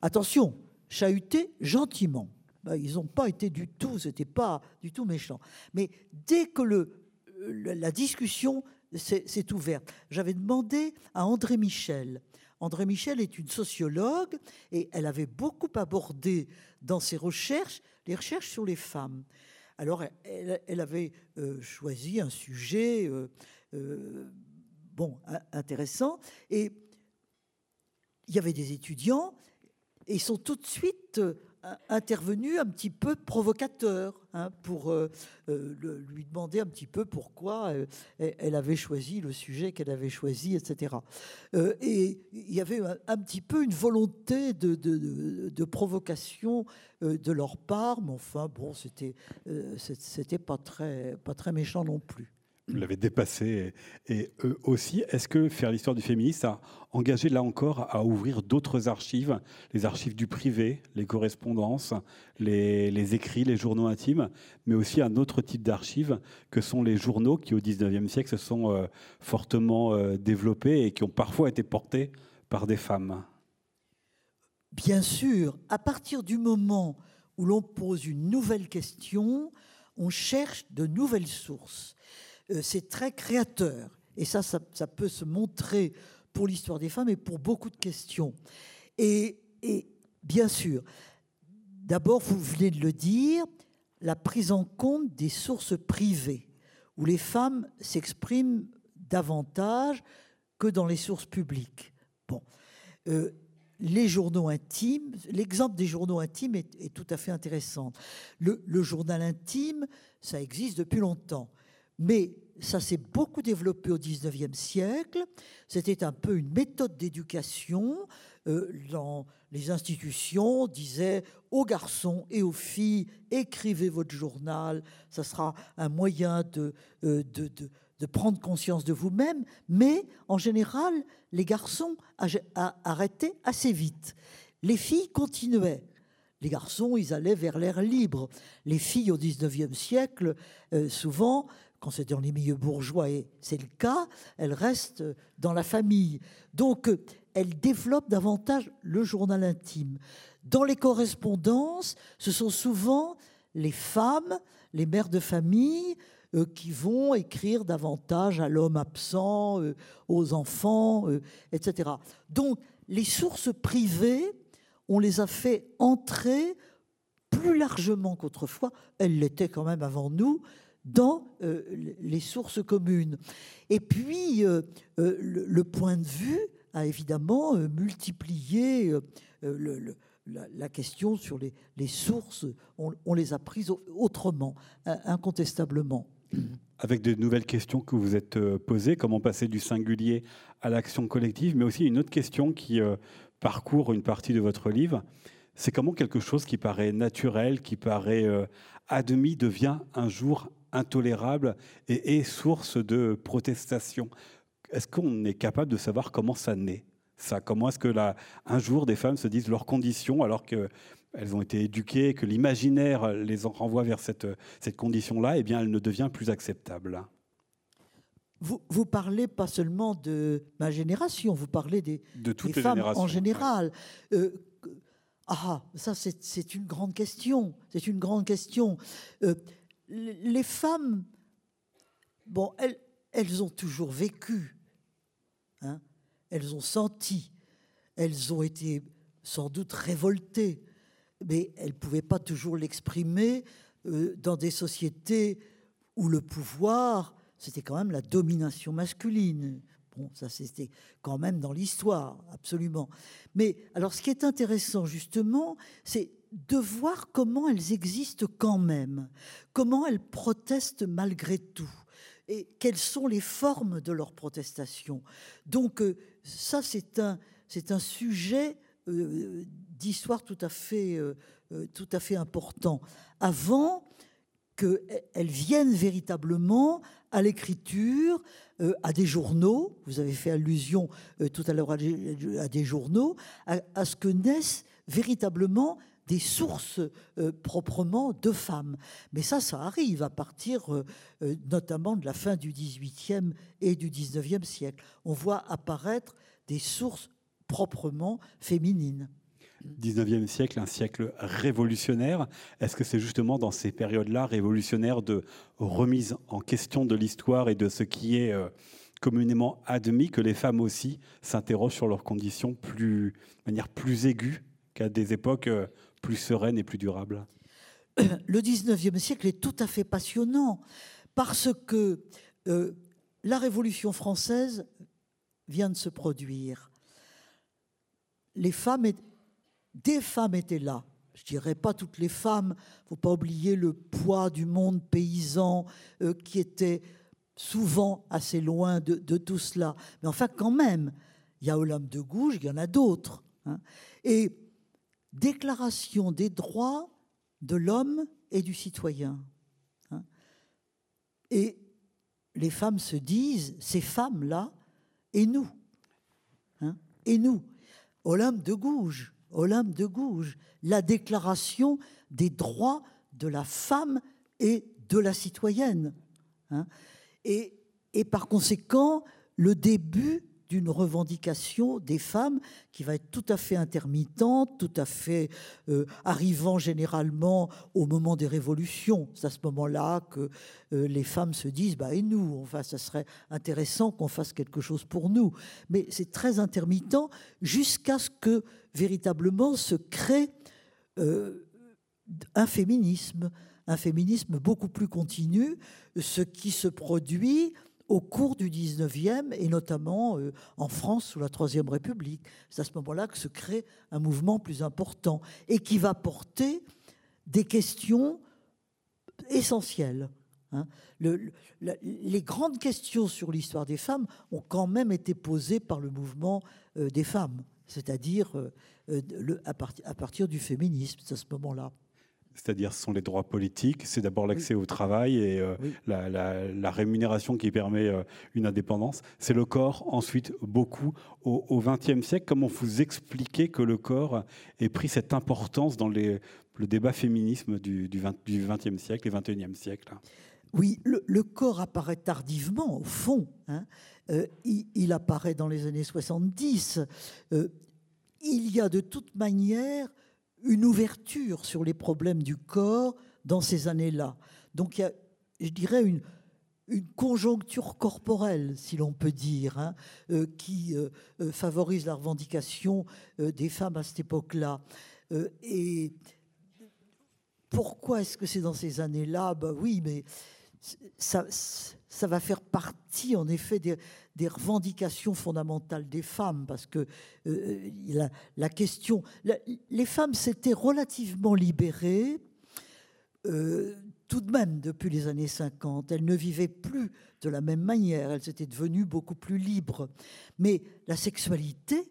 Attention, chahuter gentiment. Ben, ils n'ont pas été du tout, c'était pas du tout méchant. Mais dès que la discussion c'est ouvert. J'avais demandé à André Michel. André Michel est une sociologue et elle avait beaucoup abordé dans ses recherches les recherches sur les femmes. Alors, elle, avait euh, choisi un sujet euh, euh, bon, intéressant et il y avait des étudiants et ils sont tout de suite intervenu un petit peu provocateur hein, pour euh, euh, lui demander un petit peu pourquoi euh, elle avait choisi le sujet qu'elle avait choisi, etc. et il y avait un, petit peu une volonté de, de provocation de leur part, mais enfin, bon, c'était c'était pas très, pas très méchant non plus vous l'avez dépassé et, eux aussi. Est-ce que faire l'histoire du féminisme a engagé là encore à ouvrir d'autres archives, les archives du privé, les correspondances, les, écrits, les journaux intimes, mais aussi un autre type d'archives que sont les journaux qui au 19e siècle se sont euh, fortement euh, développés et qui ont parfois été portés par des femmes? Bien sûr, à partir du moment où l'on pose une nouvelle question, on cherche de nouvelles sources. Euh, c'est très créateur. Et ça, ça, peut se montrer pour l'histoire des femmes et pour beaucoup de questions. Et, bien sûr, d'abord, vous venez de le dire, la prise en compte des sources privées, où les femmes s'expriment davantage que dans les sources publiques. Bon. Euh, les journaux intimes, l'exemple des journaux intimes est, tout à fait intéressant. Le, le, journal intime, ça existe depuis longtemps. Mais ça s'est beaucoup développé au XIXe siècle. C'était un peu une méthode d'éducation. Euh, dans les institutions, disaient aux garçons et aux filles, écrivez votre journal, ça sera un moyen de, euh, de, de, prendre conscience de vous-même. Mais en général, les garçons arrêtaient assez vite. Les filles continuaient. Les garçons, ils allaient vers l'air libre. Les filles au XIXe siècle, euh, souvent, quand c'est dans les milieux bourgeois, et c'est le cas, elle reste dans la famille. Donc, elle développe davantage le journal intime. Dans les correspondances, ce sont souvent les femmes, les mères de famille, euh, qui vont écrire davantage à l'homme absent, euh, aux enfants, euh, etc. Donc, les sources privées, on les a fait entrer plus largement qu'autrefois. Elles l'étaient quand même avant nous dans euh, les sources communes. Et puis, euh, euh, le, point de vue a évidemment multiplié la, question sur les, sources. On, les a prises autrement, incontestablement. Avec de nouvelles questions que vous êtes posées, comment passer du singulier à l'action collective, mais aussi une autre question qui parcourt une partie de votre livre, c'est comment quelque chose qui paraît naturel, qui paraît admis, devient un jour intolérable et est source de protestation. Est-ce qu'on est capable de savoir comment ça naît ça? Comment est-ce que là, un jour des femmes se disent leurs conditions alors qu'elles ont été éduquées, que l'imaginaire les renvoie vers cette, cette condition-là, eh bien, elle ne devient plus acceptable? Vous, vous, parlez pas seulement de ma génération, vous parlez des, de toutes les femmes en général. Euh, ah, ça c'est une grande question. C'est une grande question. Euh, les femmes, bon, elles, elles ont toujours vécu, hein, elles ont senti, elles ont été sans doute révoltées, mais elles ne pouvaient pas toujours l'exprimer euh, dans des sociétés où le pouvoir, c'était quand même la domination masculine. Bon, ça c'était quand même dans l'histoire, absolument. Mais alors ce qui est intéressant justement, c'est de voir comment elles existent quand même, comment elles protestent malgré tout, et quelles sont les formes de leur protestation. Donc euh, ça, c'est un, c'est un sujet euh, d'histoire tout, à fait, euh, tout à fait important. Avant qu'elles viennent véritablement à l'écriture, à des journaux, vous avez fait allusion tout à l'heure à, des journaux, à ce que naissent véritablement des sources euh, proprement de femmes. Mais ça, ça arrive à partir euh, euh, notamment de la fin du XVIIIe et du XIXe siècle. On voit apparaître des sources proprement féminines. 19e siècle, un siècle révolutionnaire. Est-ce que c'est justement dans ces périodes-là révolutionnaires de remise en question de l'histoire et de ce qui est communément admis que les femmes aussi s'interrogent sur leurs conditions plus, de manière plus aiguë qu'à des époques plus sereines et plus durables Le 19e siècle est tout à fait passionnant parce que euh, la Révolution française vient de se produire. Les femmes, des femmes étaient là. Je dirais pas toutes les femmes. Faut pas oublier le poids du monde paysan euh, qui était souvent assez loin de, tout cela. Mais enfin, quand même, il y a Olympe de Gouges, il y en a d'autres. Hein. Et déclaration des droits de l'homme et du citoyen. Hein. Et les femmes se disent, ces femmes-là, et nous hein, Et nous Olympe de Gouges, Olympe de Gouges, la déclaration des droits de la femme et de la citoyenne. Hein. et, et, par conséquent, le début d'une revendication des femmes qui va être tout à fait intermittente, tout à fait euh, arrivant généralement au moment des révolutions. C'est à ce moment-là que euh, les femmes se disent bah, et nous, enfin, ça serait intéressant qu'on fasse quelque chose pour nous. Mais c'est très intermittent jusqu'à ce que véritablement se crée euh, un féminisme, un féminisme beaucoup plus continu, ce qui se produit au cours du 19e et notamment euh, en France sous la Troisième République. C'est à ce moment-là que se crée un mouvement plus important et qui va porter des questions essentielles. Hein. les grandes questions sur l'histoire des femmes ont quand même été posées par le mouvement euh, des femmes, c'est-à-dire euh, à, partir du féminisme, à ce moment-là c'est-à-dire ce sont les droits politiques, c'est d'abord l'accès au travail et euh, la, rémunération qui permet euh, une indépendance. C'est le corps, ensuite beaucoup au XXe siècle. Comment vous expliquez que le corps ait pris cette importance dans le débat féminisme du XXe siècle et XXIe siècle? Oui, le, corps apparaît tardivement, au fond. Hein. Euh, il, apparaît dans les années 70. il y a de toute manière une ouverture sur les problèmes du corps dans ces années-là. Donc il y a, je dirais, une, conjoncture corporelle, si l'on peut dire, hein, euh, qui euh, euh, favorise la revendication des femmes à cette époque-là. et pourquoi est-ce que c'est dans ces années-là? Ben oui, mais ça, ça, va faire partie, en effet, des, des revendications fondamentales des femmes, parce que euh, la, question, les femmes s'étaient relativement libérées, euh, tout de même depuis les années 50. Elles ne vivaient plus de la même manière, elles étaient devenues beaucoup plus libres. Mais la sexualité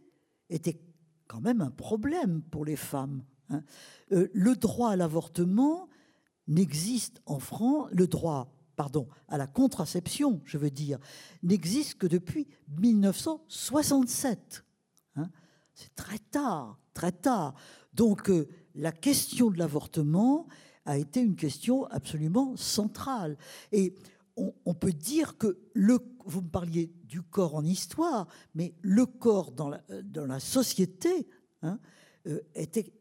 était quand même un problème pour les femmes. Hein. Euh, le droit à l'avortement n'existe en France, le droit pardon, à la contraception, je veux dire, n'existe que depuis 1967. Hein. C'est très tard, très tard. Donc euh, la question de l'avortement a été une question absolument centrale. Et on, peut dire que le, vous me parliez du corps en histoire, mais le corps dans la, société hein, euh, était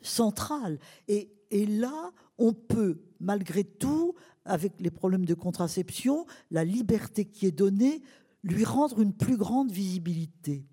central. Et, et là, on peut, malgré tout, avec les problèmes de contraception, la liberté qui est donnée, lui rendre une plus grande visibilité.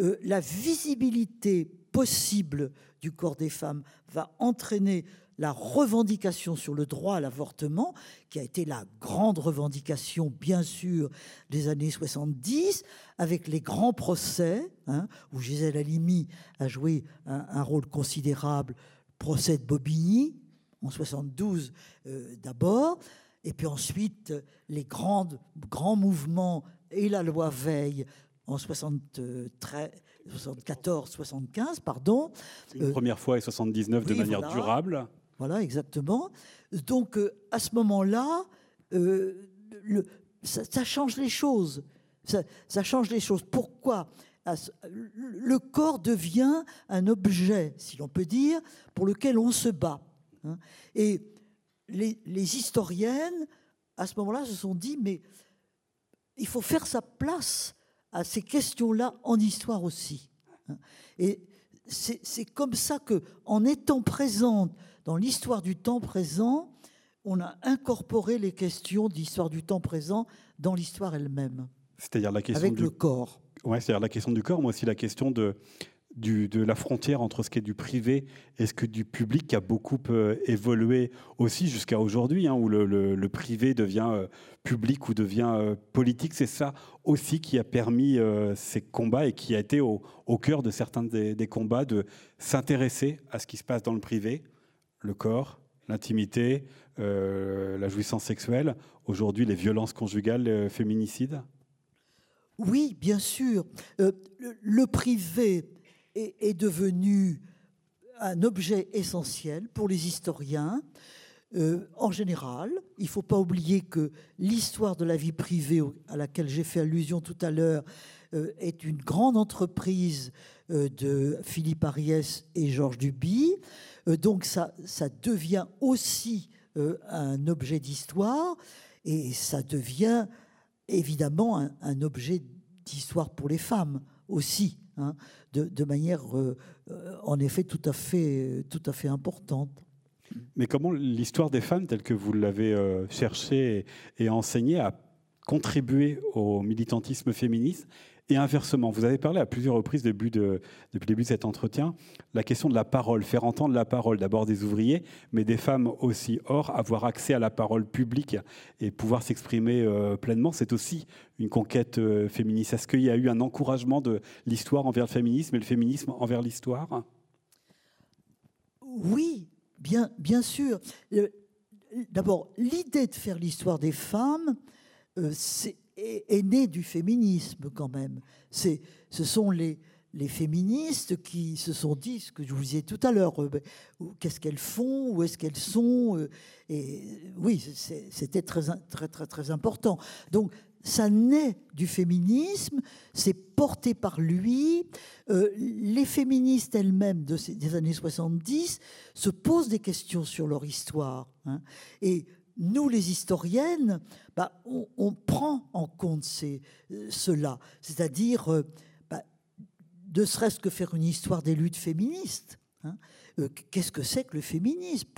Euh, la visibilité possible du corps des femmes va entraîner la revendication sur le droit à l'avortement, qui a été la grande revendication, bien sûr, des années 70, avec les grands procès, hein, où Gisèle Halimi a joué un, un rôle considérable, procès de Bobigny, en 72 euh, d'abord, et puis ensuite les grands, grands mouvements et la loi Veil en 73, 74, 75, pardon. Première fois et 79 de manière durable. Voilà, exactement. Donc euh, à ce moment-là, euh, ça, change les choses. Ça, ça, change les choses. Pourquoi? Le corps devient un objet, si l'on peut dire, pour lequel on se bat. Hein. Et les, historiennes, à ce moment-là, se sont dit, mais il faut faire sa place à ces questions-là en histoire aussi. Hein. Et c'est comme ça que, en étant présente dans l'histoire du temps présent, on a incorporé les questions d'histoire du temps présent dans l'histoire elle-même. C'est-à-dire la question avec du le corps. Ouais, c'est-à-dire la question du corps, mais aussi la question de, de la frontière entre ce qui est du privé et ce que du public qui a beaucoup euh, évolué aussi jusqu'à aujourd'hui, hein, où le, le, privé devient euh, public ou devient euh, politique. C'est ça aussi qui a permis ces combats et qui a été au, au cœur de certains des, des combats de s'intéresser à ce qui se passe dans le privé, le corps, l'intimité, la jouissance sexuelle, aujourd'hui les violences conjugales, féminicides. Oui, bien sûr. Euh, le, privé est, devenu un objet essentiel pour les historiens. Euh, en général, il ne faut pas oublier que l'histoire de la vie privée à laquelle j'ai fait allusion tout à l'heure euh, est une grande entreprise de Philippe Ariès et Georges Duby. donc ça, ça devient aussi un objet d'histoire et ça devient évidemment un, objet d'histoire pour les femmes aussi, hein, de, manière euh, euh, en effet tout à fait, importante. Mais comment l'histoire des femmes, telle que vous l'avez euh, cherchée et enseignée, a contribué au militantisme féministe et inversement, vous avez parlé à plusieurs reprises depuis, de, depuis le début de cet entretien, la question de la parole, faire entendre la parole d'abord des ouvriers, mais des femmes aussi. Or, avoir accès à la parole publique et pouvoir s'exprimer euh, pleinement, c'est aussi une conquête euh, féministe. Est-ce qu'il y a eu un encouragement de l'histoire envers le féminisme et le féminisme envers l'histoire? Oui, bien, bien sûr. D'abord, l'idée de faire l'histoire des femmes, euh, c'est est, né du féminisme quand même. C'est, ce sont les, les féministes qui se sont dit ce que je vous disais tout à l'heure. Euh, ben, qu'est-ce qu'elles font Où est-ce qu'elles sont euh, Et oui, c'était très, très, très, très important. Donc, ça naît du féminisme, c'est porté par lui. Euh, les féministes elles-mêmes de ces, des années 70 se posent des questions sur leur histoire. Hein, et nous, les historiennes, bah, on, prend en compte ces, euh, cela, c'est-à-dire, euh, bah, ne serait-ce que faire une histoire des luttes féministes. Hein. Euh, qu'est-ce que c'est que le féminisme?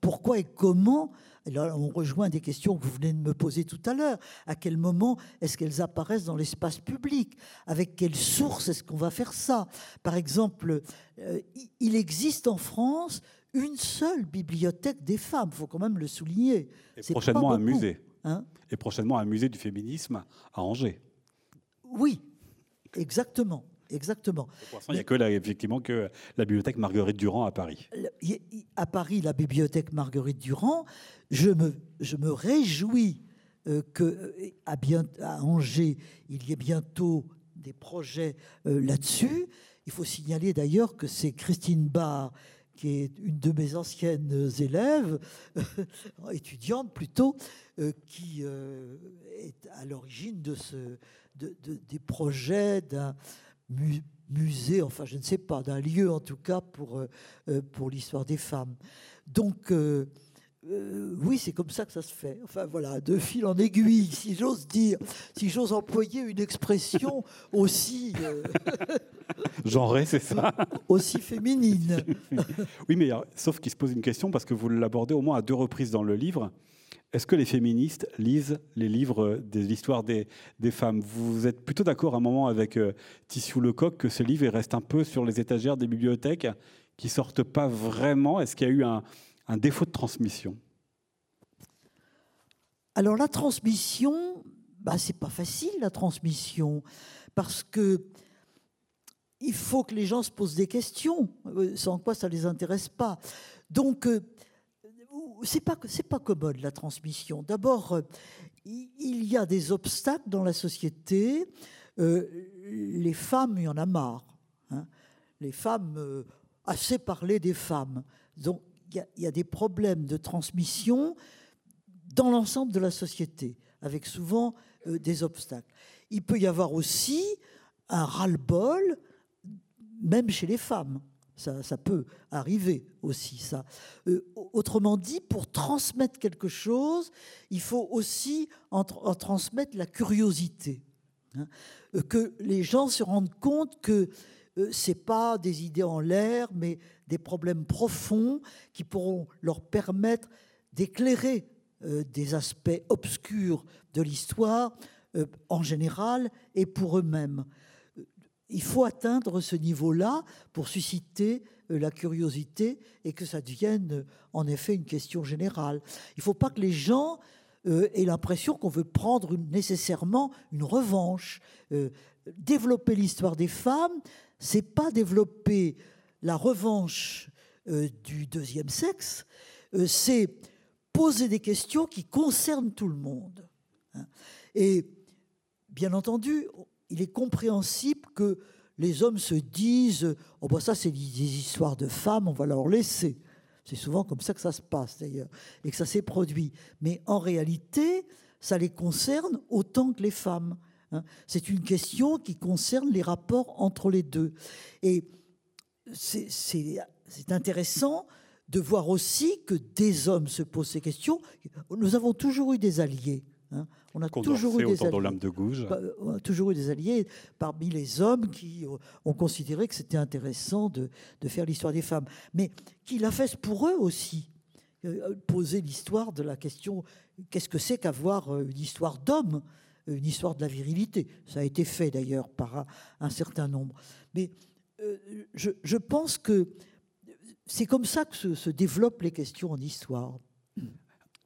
Pourquoi, et comment? Là, on rejoint des questions que vous venez de me poser tout à l'heure. À quel moment est-ce qu'elles apparaissent dans l'espace public? Avec quelle source est-ce qu'on va faire ça? Par exemple, il existe en France une seule bibliothèque des femmes, il faut quand même le souligner. Et prochainement un musée. Hein et prochainement un musée du féminisme à Angers. Oui, exactement. Exactement. il n'y a que effectivement que la bibliothèque Marguerite Durand à Paris. À Paris, la bibliothèque Marguerite Durand, je me, je me réjouis euh, que euh, à, bien, à Angers, il y ait bientôt des projets euh, là-dessus. Il faut signaler d'ailleurs que c'est Christine Barr qui est une de mes anciennes élèves, étudiante plutôt, euh, qui euh, est à l'origine de ce, des projets d'un musée, enfin je ne sais pas, d'un lieu en tout cas pour, euh, pour l'histoire des femmes. Donc euh, oui, c'est comme ça que ça se fait. Enfin voilà, de fil en aiguille, si j'ose dire, si j'ose employer une expression aussi. Euh, Genrée, c'est ça Aussi féminine. oui, mais sauf qu'il se pose une question, parce que vous l'abordez au moins à deux reprises dans le livre. Est-ce que les féministes lisent les livres de l'histoire des, des, femmes? Vous êtes plutôt d'accord à un moment avec euh, Tissou Lecoq que ce livre reste un peu sur les étagères des bibliothèques, qui sortent pas vraiment? Est-ce qu'il y a eu un, un défaut de transmission Alors la transmission, bah, c'est pas facile la transmission, parce que il faut que les gens se posent des questions, euh, sans quoi ça les intéresse pas. Donc euh, c'est pas pas commode la transmission. D'abord, euh, il y a des obstacles dans la société. les femmes, il y en a marre. Hein. Les femmes, assez parlé des femmes. Il y, a des problèmes de transmission dans l'ensemble de la société, avec souvent euh, des obstacles. Il peut y avoir aussi un ras-le-bol, même chez les femmes. Ça, peut arriver aussi, ça. Euh, autrement dit, pour transmettre quelque chose, il faut aussi en, transmettre la curiosité. Hein. Euh, que les gens se rendent compte que ce n'est pas des idées en l'air, mais des problèmes profonds qui pourront leur permettre d'éclairer euh, des aspects obscurs de l'histoire euh, en général et pour eux-mêmes. Il faut atteindre ce niveau-là pour susciter euh, la curiosité et que ça devienne euh, en effet une question générale. Il ne faut pas que les gens aient l'impression qu'on veut prendre nécessairement une revanche. développer l'histoire des femmes, c'est pas développer la revanche du deuxième sexe, c'est poser des questions qui concernent tout le monde. Hein. Et bien entendu, il est compréhensible que les hommes se disent Oh, ben ça, c'est des histoires de femmes, on va leur laisser. C'est souvent comme ça que ça se passe d'ailleurs, et que ça s'est produit. Mais en réalité, ça les concerne autant que les femmes. Hein. C'est une question qui concerne les rapports entre les deux. Et c'est intéressant de voir aussi que des hommes se posent ces questions. Nous avons toujours eu des alliés. Hein. On a toujours eu des alliés. de gouge. Bah, on a toujours eu des alliés parmi les hommes qui ont considéré que c'était intéressant de, de, faire l'histoire des femmes, mais qui l'a fait pour eux aussi. Euh, poser l'histoire de la question qu'est-ce que c'est qu'avoir euh, une histoire d'homme, une histoire de la virilité. Ça a été fait d'ailleurs par un, certain nombre. Mais euh, je, je pense que c'est comme ça que se, développent les questions en histoire.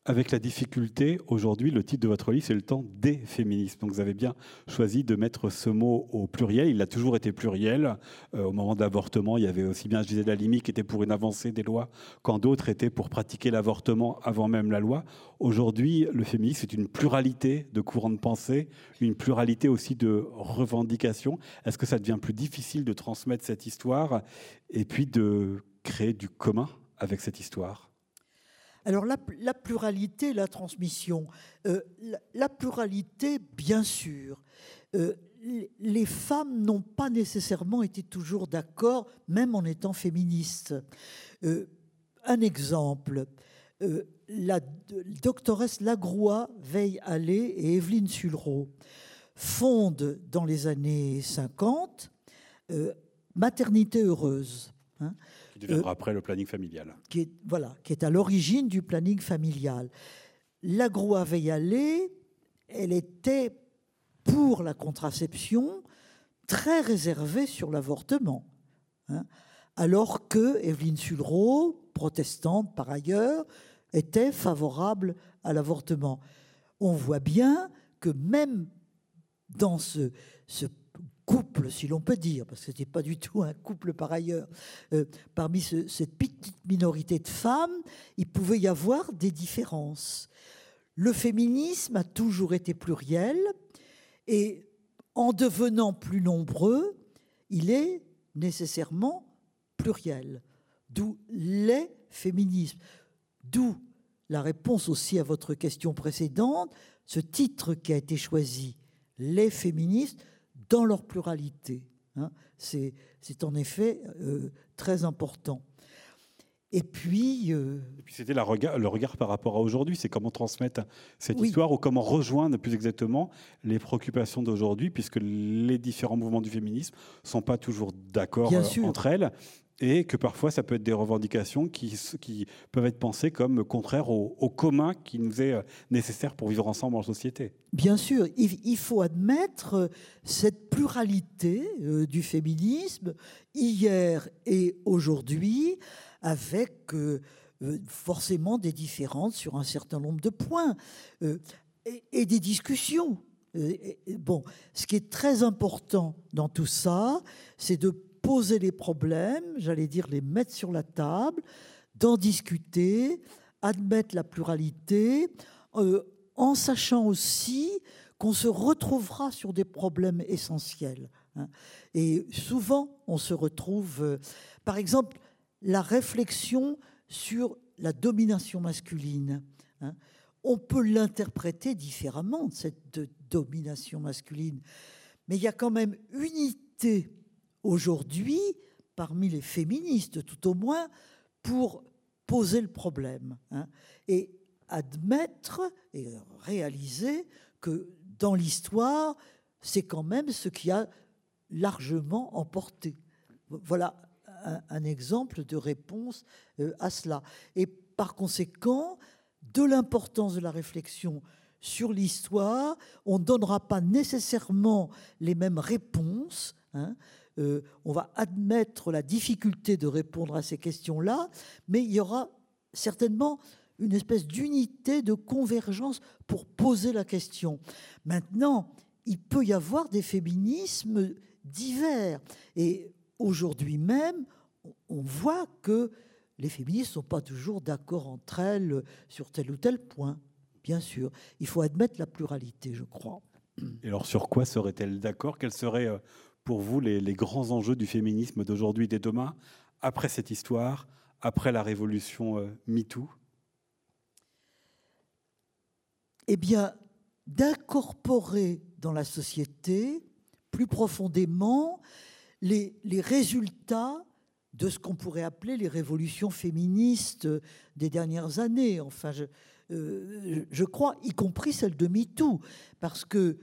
Avec la difficulté, aujourd'hui, le titre de votre livre, c'est le temps des féminismes. Donc vous avez bien choisi de mettre ce mot au pluriel. Il a toujours été pluriel. Euh, au moment de l'avortement, il y avait aussi bien, la limite qui était pour une avancée des lois, quand d'autres étaient pour pratiquer l'avortement avant même la loi. Aujourd'hui, le féminisme, c'est une pluralité de courants de pensée, une pluralité aussi de revendications. Est-ce que ça devient plus difficile de transmettre cette histoire et puis de créer du commun avec cette histoire? Alors la, pluralité, la transmission, euh, la, pluralité, bien sûr. Euh, les femmes n'ont pas nécessairement été toujours d'accord, même en étant féministes. Euh, un exemple, la doctoresse Lagroix Veille-Allais et Evelyne Sulro fondent dans les années 50 Maternité heureuse. Hein, qui deviendra après le planning familial. Qui est, voilà, qui est à l'origine du planning familial. L'agroaveillale, elle était pour la contraception très réservée sur l'avortement. Hein, alors que Evelyne Sulro, protestante par ailleurs, était favorable à l'avortement. On voit bien que même dans ce, ce couple, si l'on peut dire, parce que ce n'était pas du tout un couple par ailleurs, euh, parmi cette petite minorité de femmes, il pouvait y avoir des différences. Le féminisme a toujours été pluriel et en devenant plus nombreux, il est nécessairement pluriel. D'où les féminismes. D'où la réponse aussi à votre question précédente, ce titre qui a été choisi, les féministes, dans leur pluralité. Hein. C'est en effet euh, très important. Et puis, euh, puis c'était le regard par rapport à aujourd'hui, c'est comment transmettre cette histoire ou comment rejoindre plus exactement les préoccupations d'aujourd'hui, puisque les différents mouvements du féminisme ne sont pas toujours d'accord euh, entre elles et que parfois ça peut être des revendications qui, peuvent être pensées comme contraires au, commun qui nous est euh, nécessaire pour vivre ensemble en société. Bien sûr, il, faut admettre euh, cette pluralité euh, du féminisme hier et aujourd'hui avec forcément des différences sur un certain nombre de points et, et des discussions. Bon, ce qui est très important dans tout ça, c'est de poser les problèmes, j'allais dire les mettre sur la table, d'en discuter, admettre la pluralité, euh, en sachant aussi qu'on se retrouvera sur des problèmes essentiels. Hein. Et souvent, on se retrouve, euh, par exemple, la réflexion sur la domination masculine. Hein. On peut l'interpréter différemment, cette domination masculine, mais il y a quand même unité aujourd'hui, parmi les féministes tout au moins, pour poser le problème hein, et admettre et réaliser que dans l'histoire, c'est quand même ce qui a largement emporté. Voilà un, exemple de réponse euh, à cela. Et par conséquent, de l'importance de la réflexion sur l'histoire, on ne donnera pas nécessairement les mêmes réponses. Hein. Euh, on va admettre la difficulté de répondre à ces questions-là, mais il y aura certainement une espèce d'unité, de convergence pour poser la question. Maintenant, il peut y avoir des féminismes divers. Et aujourd'hui même, on voit que les féministes ne sont pas toujours d'accord entre elles sur tel ou tel point. Bien sûr, il faut admettre la pluralité, je crois. Et alors sur quoi seraient-elles d'accord? Quels seraient euh, pour vous les, grands enjeux du féminisme d'aujourd'hui et de demain, après cette histoire, après la révolution euh, MeToo? Eh bien, d'incorporer dans la société plus profondément les, les résultats de ce qu'on pourrait appeler les révolutions féministes des dernières années. Enfin, je, euh, je crois, y compris celle de MeToo, parce que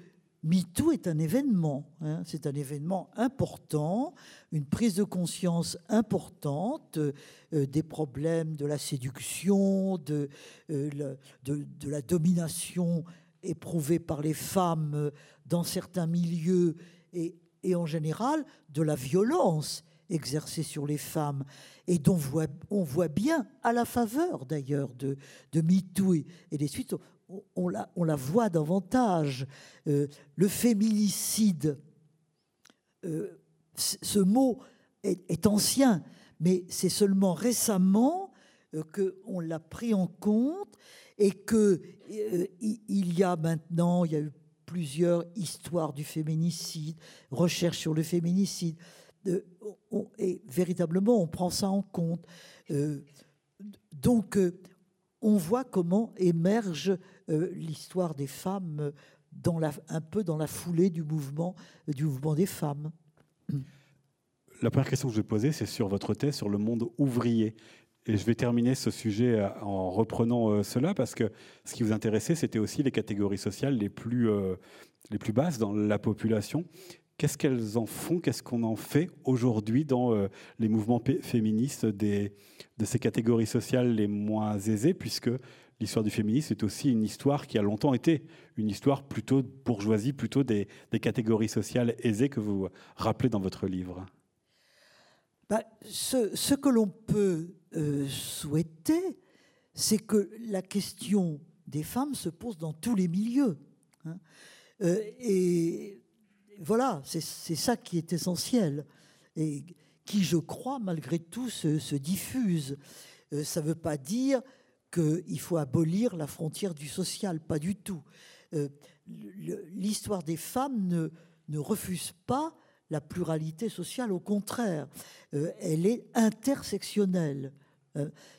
MeToo est un événement, hein. c'est un événement important, une prise de conscience importante euh, des problèmes de la séduction, de, euh, de, la domination éprouvée par les femmes dans certains milieux et, et en général de la violence exercée sur les femmes et dont on voit bien, à la faveur d'ailleurs de, de MeToo et, des suites, on, la, on, la, voit davantage. Euh, le féminicide, euh, ce mot est, ancien, mais c'est seulement récemment euh, qu'on l'a pris en compte et qu'il il y a maintenant, il y a eu plusieurs histoires du féminicide, recherches sur le féminicide et véritablement, on prend ça en compte. Donc, on voit comment émerge euh, l'histoire des femmes un peu dans la foulée du mouvement, des femmes. La première question que je vais poser, c'est sur votre thèse sur le monde ouvrier. Et je vais terminer ce sujet en reprenant cela, parce que ce qui vous intéressait, c'était aussi les catégories sociales les plus, basses dans la population. Qu'est-ce qu'elles en font? Qu'est-ce qu'on en fait aujourd'hui dans euh, les mouvements féministes des, de ces catégories sociales les moins aisées, puisque l'histoire du féminisme est aussi une histoire qui a longtemps été une histoire plutôt bourgeoisie, plutôt des, catégories sociales aisées que vous rappelez dans votre livre bah, ce, que l'on peut euh, souhaiter, c'est que la question des femmes se pose dans tous les milieux. Hein. Euh, et voilà, c'est ça qui est essentiel et qui, je crois, malgré tout, se, diffuse. Euh, ça ne veut pas dire qu'il faut abolir la frontière du social, pas du tout. Euh, l'histoire des femmes ne, refuse pas la pluralité sociale, au contraire, euh, elle est intersectionnelle.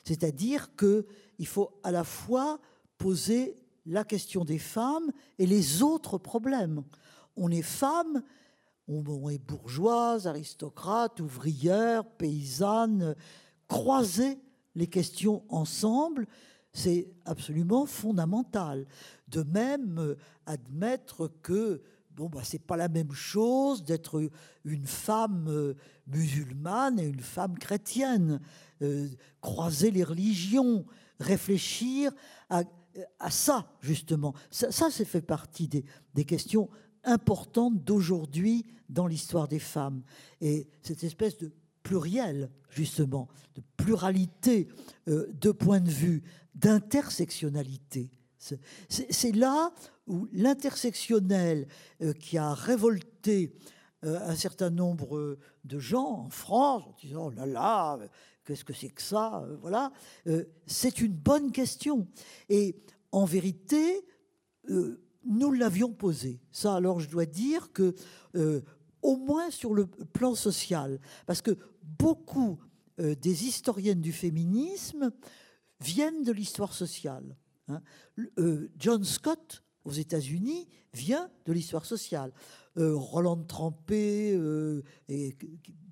C'est-à-dire qu'il faut à la fois poser la question des femmes et les autres problèmes on est femme, on est bourgeoise, aristocrate, ouvrière, paysanne, croiser les questions ensemble, c'est absolument fondamental. De même, euh, admettre que bon, bah, c'est pas la même chose d'être une femme euh, musulmane et une femme chrétienne. Euh, croiser les religions, réfléchir à, ça, justement. Ça, ça fait partie des, des questions importante d'aujourd'hui dans l'histoire des femmes. Et cette espèce de pluriel, justement, de pluralité euh, de points de vue, d'intersectionnalité. C'est là où l'intersectionnel euh, qui a révolté euh, un certain nombre de gens en France en disant oh là là, qu'est-ce que c'est que ça Voilà, c'est une bonne question. Et en vérité, nous l'avions posé. Ça, alors, je dois dire que, au moins sur le plan social, parce que beaucoup euh, des historiennes du féminisme viennent de l'histoire sociale. Hein. Euh, John Scott, aux États-Unis, vient de l'histoire sociale. Roland Trampé est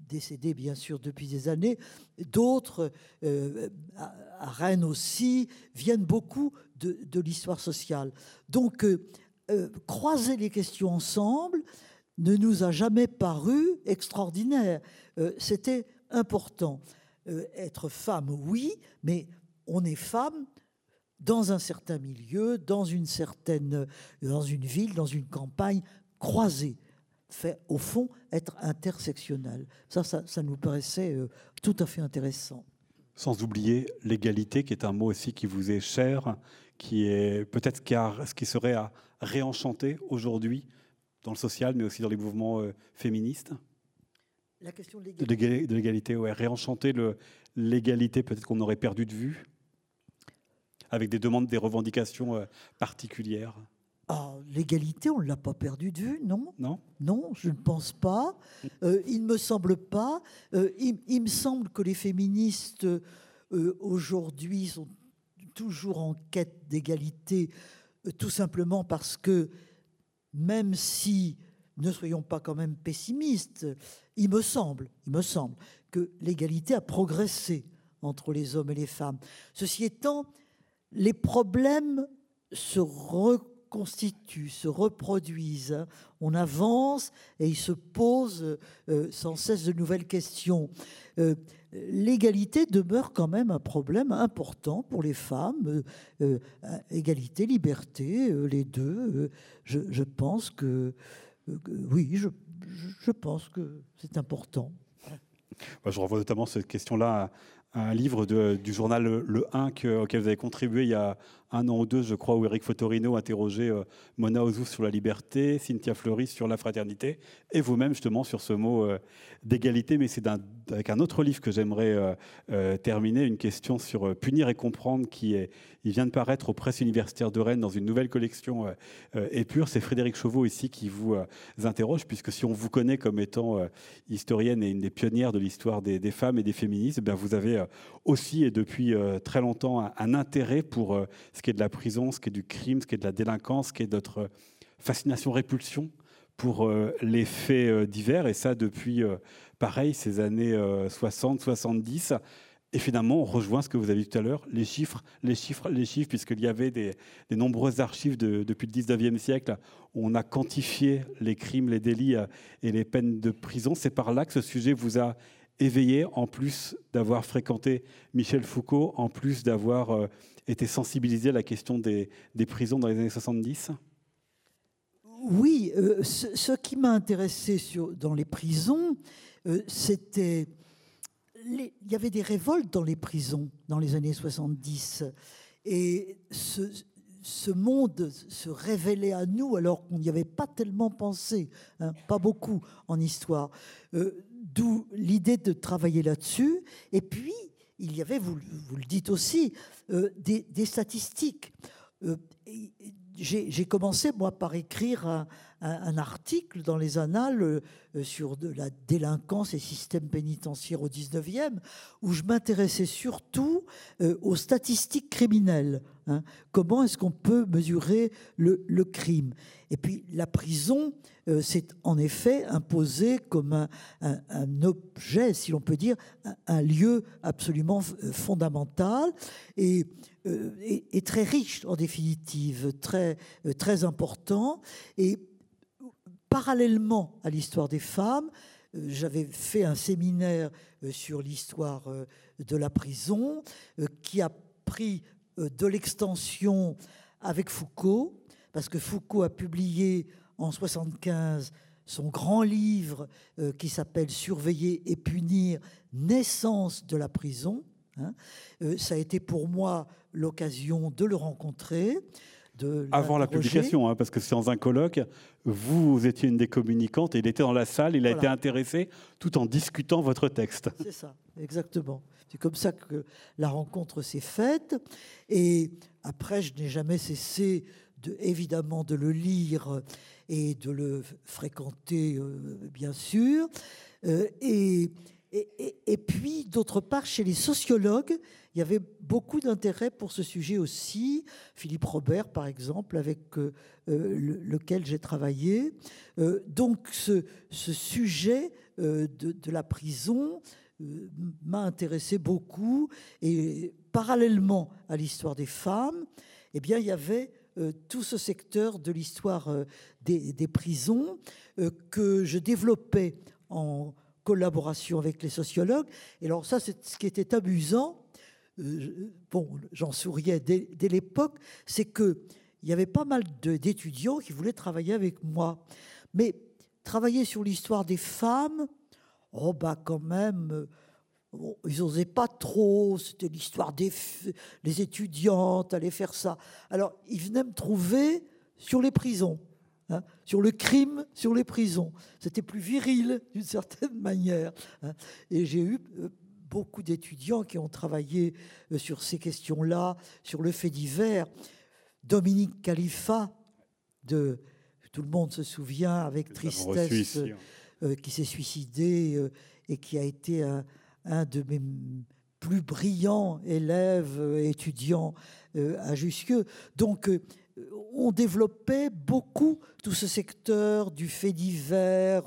décédé bien sûr depuis des années. D'autres, à Rennes aussi, viennent beaucoup de, de l'histoire sociale. Donc, euh, croiser les questions ensemble ne nous a jamais paru extraordinaire. Euh, c'était important. Euh, être femme, oui, mais on est femme dans un certain milieu, dans une certaine, dans une ville, dans une campagne croisée, fait au fond être intersectionnel. Ça, ça, nous paraissait euh, tout à fait intéressant. Sans oublier l'égalité, qui est un mot aussi qui vous est cher, qui est peut-être ce qui serait à réenchanter aujourd'hui dans le social, mais aussi dans les mouvements euh, féministes. La question de l'égalité. De l'égalité, ouais. Réenchanter l'égalité, peut-être qu'on aurait perdu de vue, avec des demandes, des revendications euh, particulières. Ah, l'égalité, on ne l'a pas perdu de vue, non? Non. Non, je ne pense pas. Euh, il ne me semble pas. Euh, il, me semble que les féministes aujourd'hui sont toujours en quête d'égalité, tout simplement parce que même si, ne soyons pas quand même pessimistes, il me semble, il me semble que l'égalité a progressé entre les hommes et les femmes. Ceci étant, les problèmes se reconnaissent constituent, se reproduisent. On avance et il se pose euh, sans cesse de nouvelles questions. Euh, l'égalité demeure quand même un problème important pour les femmes. Euh, égalité, liberté, les deux. Je, pense que, oui, je, je, pense que c'est important. Je renvoie notamment cette question-là à un livre du journal Le 1 auquel vous avez contribué il y a un an ou deux, je crois, où Eric Fotorino interrogeait euh, Mona Ozouf sur la liberté, Cynthia Fleury sur la fraternité, et vous-même justement sur ce mot euh, d'égalité. Mais c'est avec un autre livre que j'aimerais euh, terminer, une question sur punir et comprendre, qui est, il vient de paraître aux presses universitaires de Rennes dans une nouvelle collection épure. C'est Frédéric Chauveau ici qui vous interroge, puisque si on vous connaît comme étant historienne et une des pionnières de l'histoire des, femmes et des féministes, eh vous avez aussi et depuis très longtemps un, un intérêt pour ce qui est de la prison, ce qui est du crime, ce qui est de la délinquance, ce qui est notre fascination-répulsion pour euh, les faits euh, divers, et ça depuis, euh, pareil, ces années 60, 70. Et finalement, on rejoint ce que vous avez dit tout à l'heure, les chiffres, les chiffres, les chiffres, puisqu'il y avait des, nombreuses archives depuis le 19e siècle où on a quantifié les crimes, les délits et les peines de prison. C'est par là que ce sujet vous a éveillé, en plus d'avoir fréquenté Michel Foucault, en plus d'avoir été sensibilisé à la question des, prisons dans les années 70 Oui, euh, ce, qui m'a intéressé sur, dans les prisons, euh, c'était... Il y avait des révoltes dans les prisons dans les années 70. Et ce, monde se révélait à nous alors qu'on n'y avait pas tellement pensé, hein, pas beaucoup en histoire. Euh, d'où l'idée de travailler là-dessus. Et puis, il y avait, vous, le dites aussi, euh, des, statistiques. Euh, j'ai commencé, moi, par écrire un, article dans les annales euh, sur de la délinquance et système pénitentiaire au 19e, où je m'intéressais surtout aux statistiques criminelles. Hein. Comment est-ce qu'on peut mesurer le, le, crime? Et puis la prison s'est en effet imposée comme un, objet, si l'on peut dire, un, lieu absolument fondamental. Et euh, est, très riche en définitive, très, euh, très important. Et parallèlement à l'histoire des femmes, euh, j'avais fait un séminaire sur l'histoire de la prison qui a pris de l'extension avec Foucault, parce que Foucault a publié en 75 son grand livre qui s'appelle Surveiller et punir, naissance de la prison. Hein. ça a été pour moi l'occasion de le rencontrer. De Avant la publication, hein, parce que c'est dans un colloque, vous étiez une des communicantes et il était dans la salle, il a été intéressé tout en discutant votre texte. C'est ça, exactement. C'est comme ça que la rencontre s'est faite. Et après, je n'ai jamais cessé, de, évidemment, de le lire et de le fréquenter, euh, bien sûr. Euh, et, puis, d'autre part, chez les sociologues, il y avait beaucoup d'intérêt pour ce sujet aussi. Philippe Robert, par exemple, avec euh, lequel j'ai travaillé. Donc ce, sujet de, la prison m'a intéressé beaucoup. Et parallèlement à l'histoire des femmes, eh bien, il y avait tout ce secteur de l'histoire des, des, prisons que je développais en collaboration avec les sociologues. Et alors ça, c'est ce qui était amusant bon, j'en souriais dès, dès l'époque, c'est que il y avait pas mal d'étudiants qui voulaient travailler avec moi. Mais travailler sur l'histoire des femmes, oh bah quand même, ils n'osaient pas trop, c'était l'histoire des les étudiantes, aller faire ça. Alors, ils venaient me trouver sur les prisons, hein, sur le crime, sur les prisons. C'était plus viril, d'une certaine manière. Hein. Et j'ai eu euh, beaucoup d'étudiants qui ont travaillé euh, sur ces questions-là, sur le fait divers. Dominique Khalifa, de, tout le monde se souvient avec tristesse, euh, qui s'est suicidé et qui a été un un de mes plus brillants élèves, euh, étudiants euh, à Jussieu. Donc, euh, on développait beaucoup tout ce secteur du fait divers,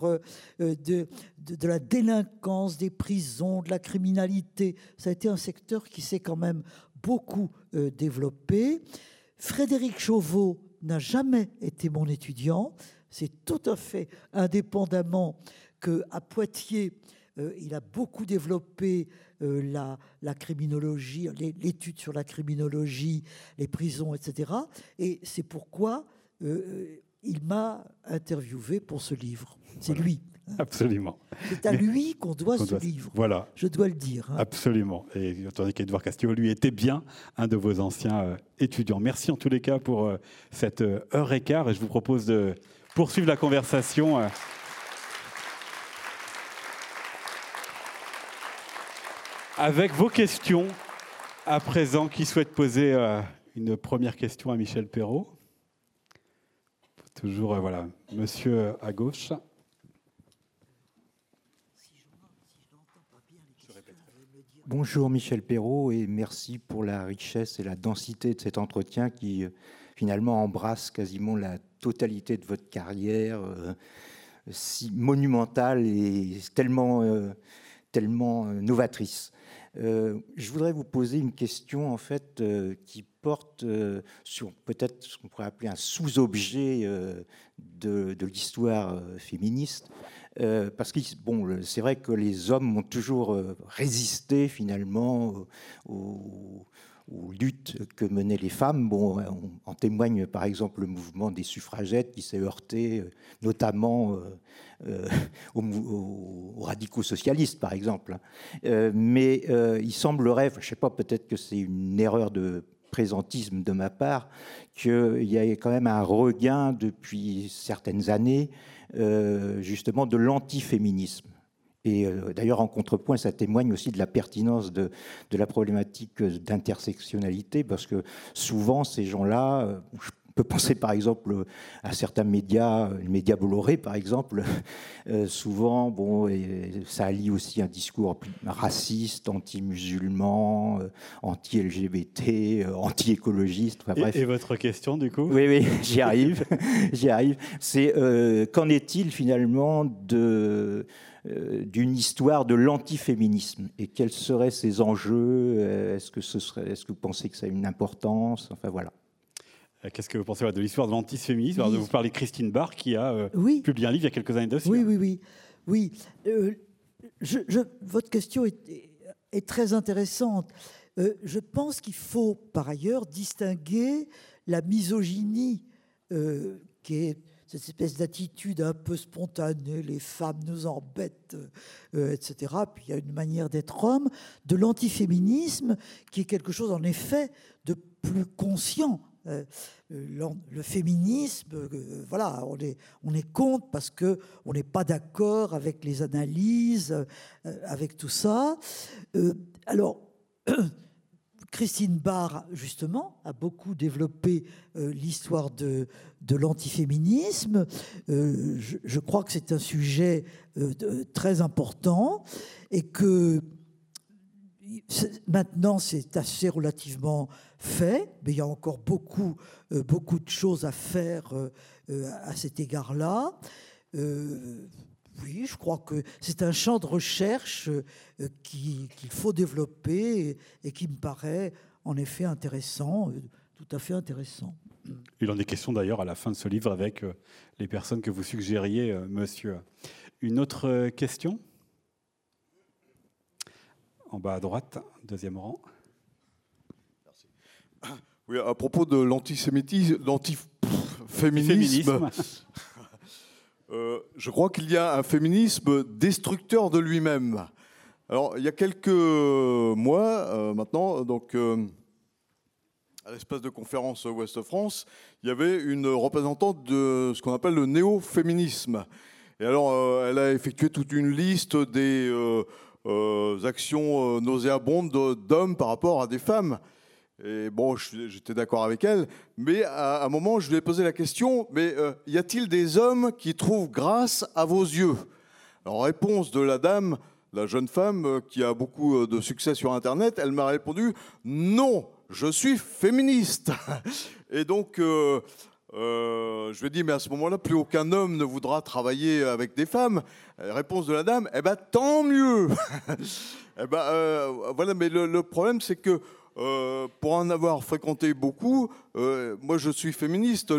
de, de, la délinquance des prisons, de la criminalité. Ça a été un secteur qui s'est quand même beaucoup développé. Frédéric Chauveau n'a jamais été mon étudiant. C'est tout à fait indépendamment qu'à Poitiers, euh, il a beaucoup développé euh, la, la, criminologie, l'étude sur la criminologie, les prisons, etc. Et c'est pourquoi euh, il m'a interviewé pour ce livre. C'est lui. Absolument. C'est à lui qu'on doit ce livre. Voilà. Je dois le dire. Hein. Absolument. Et attendez qu'Edouard Castillo, lui, était bien un de vos anciens étudiants. Merci en tous les cas pour cette heure et quart. Et je vous propose de poursuivre la conversation. Avec vos questions. À présent, qui souhaite poser euh, une première question à Michel Perrault Toujours, euh, voilà, monsieur à gauche. Bonjour Michel Perrault et merci pour la richesse et la densité de cet entretien qui euh, finalement embrasse quasiment la totalité de votre carrière si monumentale et tellement, tellement novatrice. Euh, je voudrais vous poser une question en fait euh, qui porte euh, sur peut-être ce qu'on pourrait appeler un sous-objet de, l'histoire féministe. parce que bon, c'est vrai que les hommes ont toujours résisté finalement aux, aux luttes que menaient les femmes. Bon, en témoigne par exemple le mouvement des suffragettes qui s'est heurté euh, notamment euh, euh, aux, radicaux socialistes, par exemple. mais il semblerait, je ne sais pas, peut-être que c'est une erreur de présentisme de ma part, qu'il y a quand même un regain depuis certaines années, justement, de l'antiféminisme. Et euh, d'ailleurs, en contrepoint, ça témoigne aussi de la pertinence de, de la problématique d'intersectionnalité, parce que souvent, ces gens-là, euh, on peut penser par exemple à certains médias, le média Bolloré par exemple, euh, souvent, bon, ça allie aussi un discours raciste, anti-musulman, anti-LGBT, anti-écologiste. bref. Et, votre question du coup? Oui, oui, j'y arrive. j'y arrive. C'est qu'en est-il finalement de d'une histoire de l'antiféminisme et quels seraient ses enjeux euh, Est-ce que, ce serait, est-ce que vous pensez que ça a une importance? Enfin voilà. Euh, qu'est-ce que vous pensez de l'histoire de l'antiféminisme? Vous parlez de Christine Barr qui a publié un livre il y a quelques années dessus. Oui, oui, oui. oui. je, votre question est, est très intéressante. je pense qu'il faut par ailleurs distinguer la misogynie qui est cette espèce d'attitude un peu spontanée, les femmes nous embêtent, euh, etc. Puis il y a une manière d'être homme, de l'antiféminisme, qui est quelque chose en effet de plus conscient. Euh, le féminisme, euh, voilà, on est, on est contre parce que on n'est pas d'accord avec les analyses, avec tout ça. alors, Christine Barr, justement, a beaucoup développé euh, l'histoire de, l'antiféminisme. Euh, je, crois que c'est un sujet euh, très important et que maintenant c'est assez relativement fait, mais il y a encore beaucoup, beaucoup de choses à faire à cet égard-là. Oui, je crois que c'est un champ de recherche euh, qu'il faut développer et qui me paraît en effet intéressant, euh, tout à fait intéressant. Il en est question d'ailleurs à la fin de ce livre avec euh, les personnes que vous suggériez, monsieur. Une autre question? En bas à droite, deuxième rang. Oui, à propos de l'antisémitisme, l'antiféminisme, euh, je crois qu'il y a un féminisme destructeur de lui-même. Alors, il y a quelques mois euh, maintenant, donc, euh, à l'espace de conférence Ouest-France, il y avait une représentante de ce qu'on appelle le néo-féminisme. Et alors, elle a effectué toute une liste des actions nauséabondes d'hommes par rapport à des femmes. Et bon, j'étais d'accord avec elle, mais à un moment, je lui ai posé la question, mais euh, y a-t-il des hommes qui trouvent grâce à vos yeux? En réponse de la dame, la jeune femme euh, qui a beaucoup euh, de succès sur Internet, elle m'a répondu, non, je suis féministe. Et donc, je lui ai dit, mais à ce moment-là, plus aucun homme ne voudra travailler avec des femmes. Réponse de la dame, eh ben tant mieux. eh ben, voilà, mais le problème, c'est que euh, pour en avoir fréquenté beaucoup, euh, moi je suis féministe,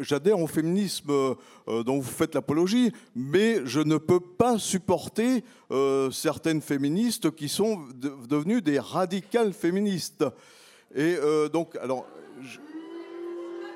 j'adhère au féminisme euh, dont vous faites l'apologie, mais je ne peux pas supporter certaines féministes qui sont devenues des radicales féministes. Et donc, alors,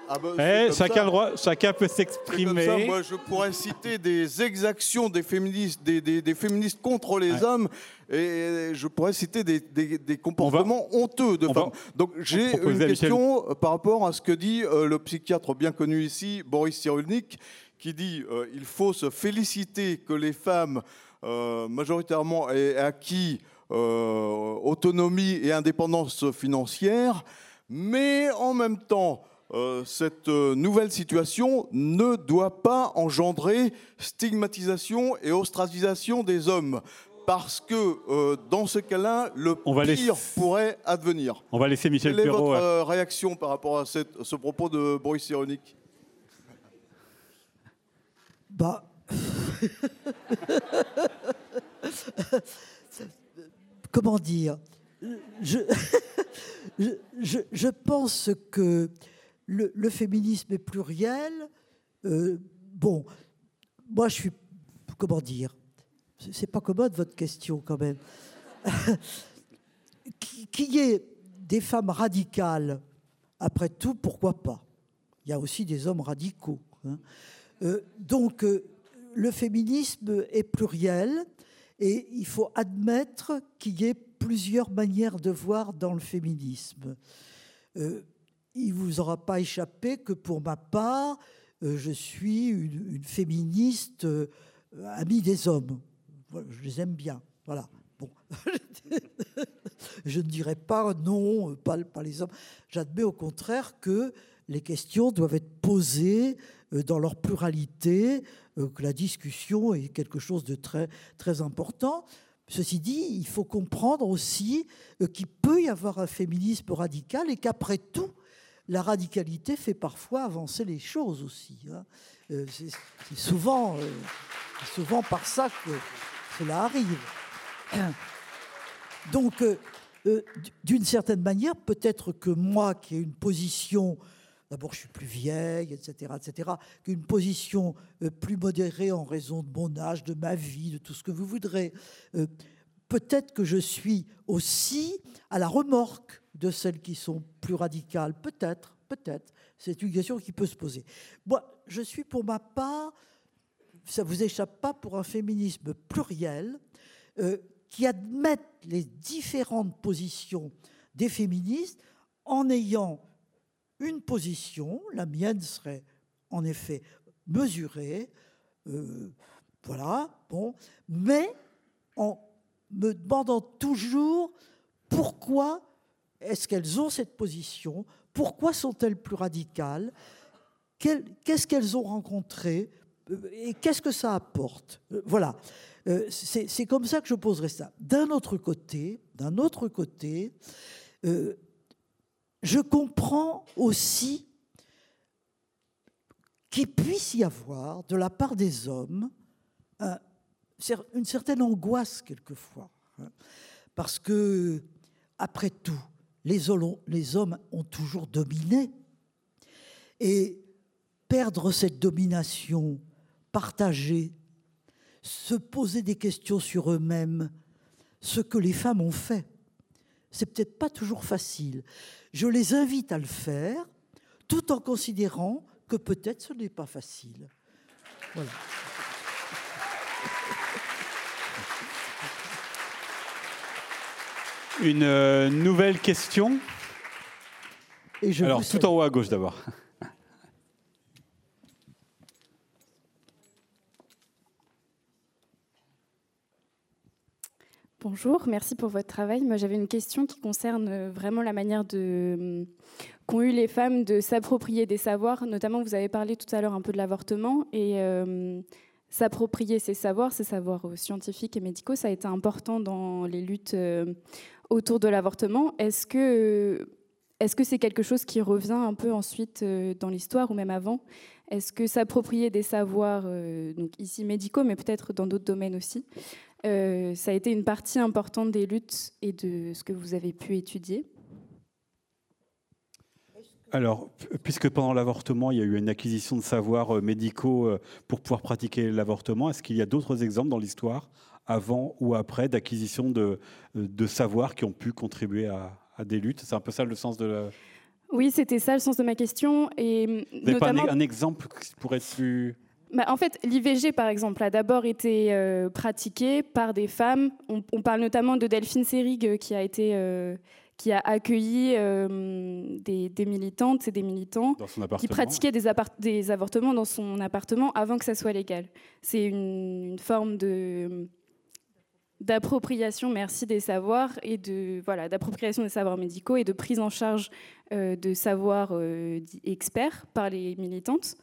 ah bah, eh, chacun, droit, chacun peut s'exprimer. Moi, je pourrais citer des exactions des féministes, des, des, féministes contre les hommes, et je pourrais citer des, des comportements honteux de femmes. Donc, j'ai une question par rapport à ce que dit euh, le psychiatre bien connu ici, Boris Cyrulnik, qui dit euh, il faut se féliciter que les femmes, euh, majoritairement, aient acquis autonomie et indépendance financière, mais en même temps, euh, cette euh, nouvelle situation ne doit pas engendrer stigmatisation et ostracisation des hommes. Parce que euh, dans ce cas-là, le pire pourrait advenir. On va laisser Michel Quelle est votre réaction par rapport à ce propos de Boris Cyrulnik? Bah. Comment dire? Je, je, je, pense que le, féminisme est pluriel. Euh, bon, moi je suis, comment dire, c'est pas commode votre question quand même. Qu'il y des femmes radicales, après tout, pourquoi pas? Il y a aussi des hommes radicaux. Hein. Euh, donc, euh, le féminisme est pluriel et il faut admettre qu'il y ait plusieurs manières de voir dans le féminisme il vous aura pas échappé que pour ma part, euh, je suis une, féministe euh, amie des hommes. Je les aime bien. Voilà. Bon. je ne dirais pas non, pas, pas les hommes. J'admets au contraire que les questions doivent être posées euh, dans leur pluralité, que la discussion est quelque chose de très, très important. Ceci dit, il faut comprendre aussi qu'il peut y avoir un féminisme radical et qu'après tout, la radicalité fait parfois avancer les choses aussi. Hein. Euh, c'est souvent, euh, souvent par ça que cela arrive. Donc, euh, d'une certaine manière, peut-être que moi, qui ai une position, d'abord je suis plus vieille, etc., etc., qu'une position plus modérée en raison de mon âge, de ma vie, de tout ce que vous voudrez, peut-être que je suis aussi à la remorque de celles qui sont plus radicales Peut-être, peut-être. C'est une question qui peut se poser. Moi, je suis pour ma part, ça ne vous échappe pas, pour un féminisme pluriel euh, qui admette les différentes positions des féministes en ayant une position, la mienne serait en effet mesurée, euh, voilà, bon, mais en me demandant toujours pourquoi est-ce qu'elles ont cette position Pourquoi sont-elles plus radicales Qu'est-ce qu'elles ont rencontré Et qu'est-ce que ça apporte euh, Voilà. Euh, c'est comme ça que je poserai ça. D'un autre côté, d'un autre côté, euh, je comprends aussi qu'il puisse y avoir, de la part des hommes, une certaine angoisse quelquefois. Hein. parce que, après tout, les hommes, ont toujours dominé. Et perdre cette domination, partager, se poser des questions sur eux-mêmes, ce que les femmes ont fait, c'est peut-être pas toujours facile. Je les invite à le faire, tout en considérant que peut-être ce n'est pas facile. Voilà. Une euh, nouvelle question. Et je Alors, vous tout salue. en haut à gauche d'abord. Bonjour, merci pour votre travail. Moi, j'avais une question qui concerne euh, vraiment la manière de hum, qu'ont eu les femmes de s'approprier des savoirs. Notamment, vous avez parlé tout à l'heure un peu de l'avortement et euh, s'approprier ces savoirs, ces savoirs euh, scientifiques et médicaux, ça a été important dans les luttes euh, autour de l'avortement. Est-ce que est-ce que c'est quelque chose qui revient un peu ensuite euh, dans l'histoire ou même avant? Est-ce que s'approprier des savoirs, euh, donc ici médicaux, mais peut-être dans d'autres domaines aussi, euh, ça a été une partie importante des luttes et de ce que vous avez pu étudier? Alors, puisque pendant l'avortement, il y a eu une acquisition de savoirs euh, médicaux euh, pour pouvoir pratiquer l'avortement, est-ce qu'il y a d'autres exemples dans l'histoire, avant ou après, d'acquisition de, euh, de savoirs qui ont pu contribuer à, à des luttes? C'est un peu ça le sens de la... Oui, c'était ça le sens de ma question. Et Vous n'avez pas un, notamment, un exemple qui pourrait être plus... bah, en fait, l'IVG, par exemple, a d'abord été euh, pratiqué par des femmes. On, on parle notamment de Delphine Seyrig, qui a été... euh, qui a accueilli euh, des, des militantes et des militants qui pratiquaient des, avortements dans son appartement avant que ça soit légal. C'est une, une forme de d'appropriation, merci, des savoirs et de voilà d'appropriation des savoirs médicaux et de prise en charge euh, de savoirs euh, experts par les militantes,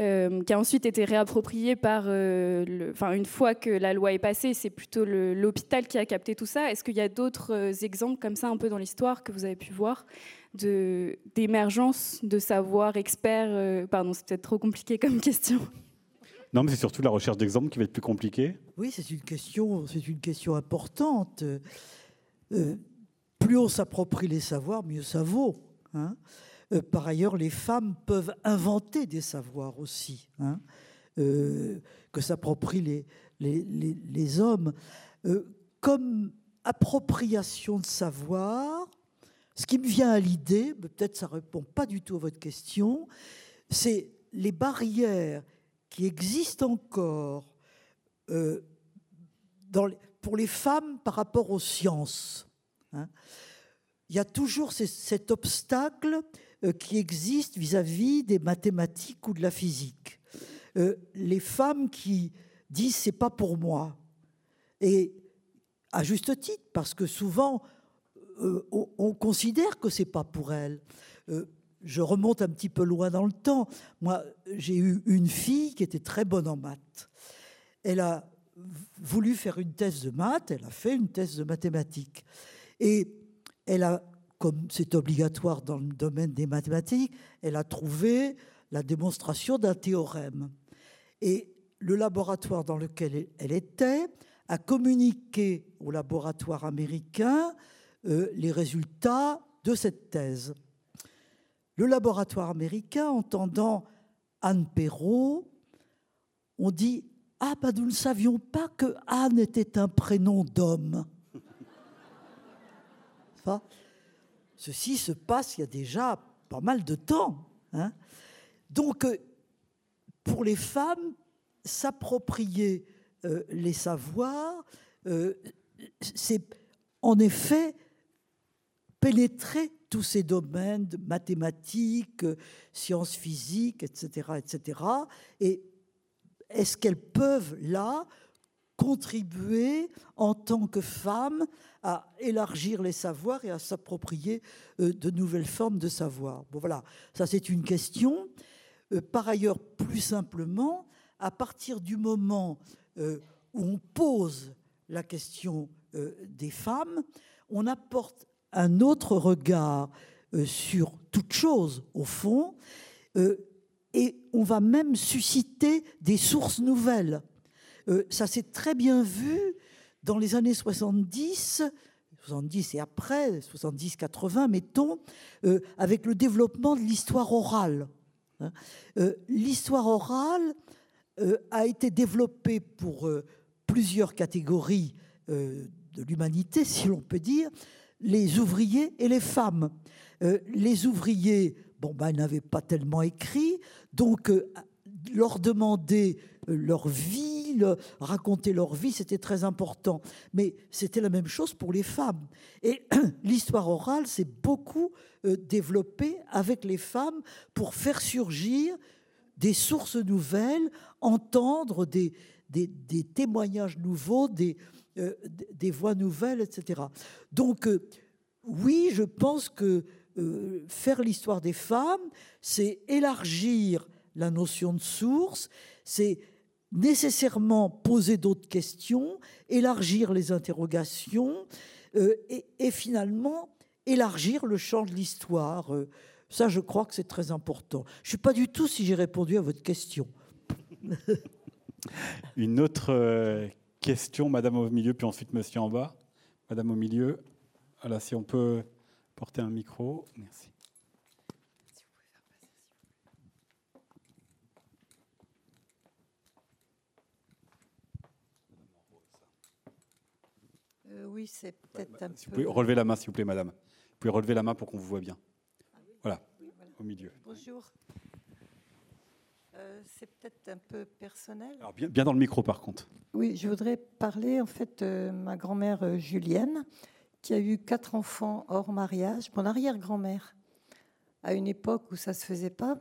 euh, qui a ensuite été réapproprié par, euh, le- enfin une fois que la loi est passée, c'est plutôt l'hôpital qui a capté tout ça. Est-ce qu'il y a d'autres euh, exemples comme ça un peu dans l'histoire que vous avez pu voir de d'émergence de savoirs experts euh, Pardon, c'est peut-être trop compliqué comme question. Non, mais c'est surtout la recherche d'exemples qui va être plus compliquée. Oui, c'est une question, c'est une question importante. Euh, plus on s'approprie les savoirs, mieux ça vaut. hein. Euh, par ailleurs, les femmes peuvent inventer des savoirs aussi, hein, euh, que s'approprient les, hommes. Euh, comme appropriation de savoir, ce qui me vient à l'idée, peut-être ça répond pas du tout à votre question, c'est les barrières qui existent encore pour les femmes par rapport aux sciences. hein. Il y a toujours ce- cet obstacle euh, qui existe vis-à-vis des mathématiques ou de la physique. Euh, les femmes qui disent c'est pas pour moi et à juste titre parce que souvent euh, on, on considère que c'est pas pour elles. Je remonte un petit peu loin dans le temps. Moi, j'ai eu une fille qui était très bonne en maths. Elle a voulu faire une thèse de maths, elle a fait une thèse de mathématiques. Et elle a, comme c'est obligatoire dans le domaine des mathématiques, elle a trouvé la démonstration d'un théorème. Et le laboratoire dans lequel elle était a communiqué au laboratoire américain euh, les résultats de cette thèse. Le laboratoire américain, entendant Anne Perrault, on dit Ah, ben nous ne savions pas que Anne était un prénom d'homme. Ceci se passe il y a déjà pas mal de temps. hein. Donc, euh, pour les femmes, s'approprier euh, les savoirs, euh, c'est en effet pénétrer tous ces domaines de mathématiques, sciences physiques, etc., etc. Et est-ce qu'elles peuvent là contribuer en tant que femmes à élargir les savoirs et à s'approprier euh, de nouvelles formes de savoir Bon voilà, ça c'est une question. Euh, Par ailleurs, plus simplement, à partir du moment euh, où on pose la question des femmes, on apporte un autre regard sur toute chose, au fond, et on va même susciter des sources nouvelles. Euh, ça s'est très bien vu dans les années 70, 70 et après, 70-80, mettons, euh, avec le développement de l'histoire orale. hein. Euh, l'histoire orale a été développée pour plusieurs catégories de l'humanité, si l'on peut dire, les ouvriers et les femmes. les ouvriers, bon, ben, n'avaient pas tellement écrit, donc leur demander leur vie, raconter leur vie, c'était très important. Mais c'était la même chose pour les femmes. Et l'histoire orale s'est beaucoup développée avec les femmes pour faire surgir des sources nouvelles, entendre des, des, témoignages nouveaux, des, euh, des voix nouvelles, etc. Donc, euh, oui, je pense que euh, faire l'histoire des femmes, c'est élargir la notion de source, c'est nécessairement poser d'autres questions, élargir les interrogations et, et, finalement élargir le champ de l'histoire. Ça, je crois que c'est très important. Je ne sais pas du tout si j'ai répondu à votre question. Une autre euh, question, Madame au milieu, puis ensuite Monsieur en bas. Madame au milieu. Voilà, si on peut porter un micro. Merci. Euh, oui, c'est peut-être un peu. Vous pouvez relever la main, s'il vous plaît, Madame. Vous pouvez relever la main pour qu'on vous voit bien. Voilà, au milieu. Bonjour. Euh, c'est peut-être un peu personnel. Alors bien, bien, dans le micro, par contre. Oui, je voudrais parler en fait de ma grand-mère euh, Julienne, qui a eu quatre enfants hors mariage, mon arrière-grand-mère, à une époque où ça se faisait pas.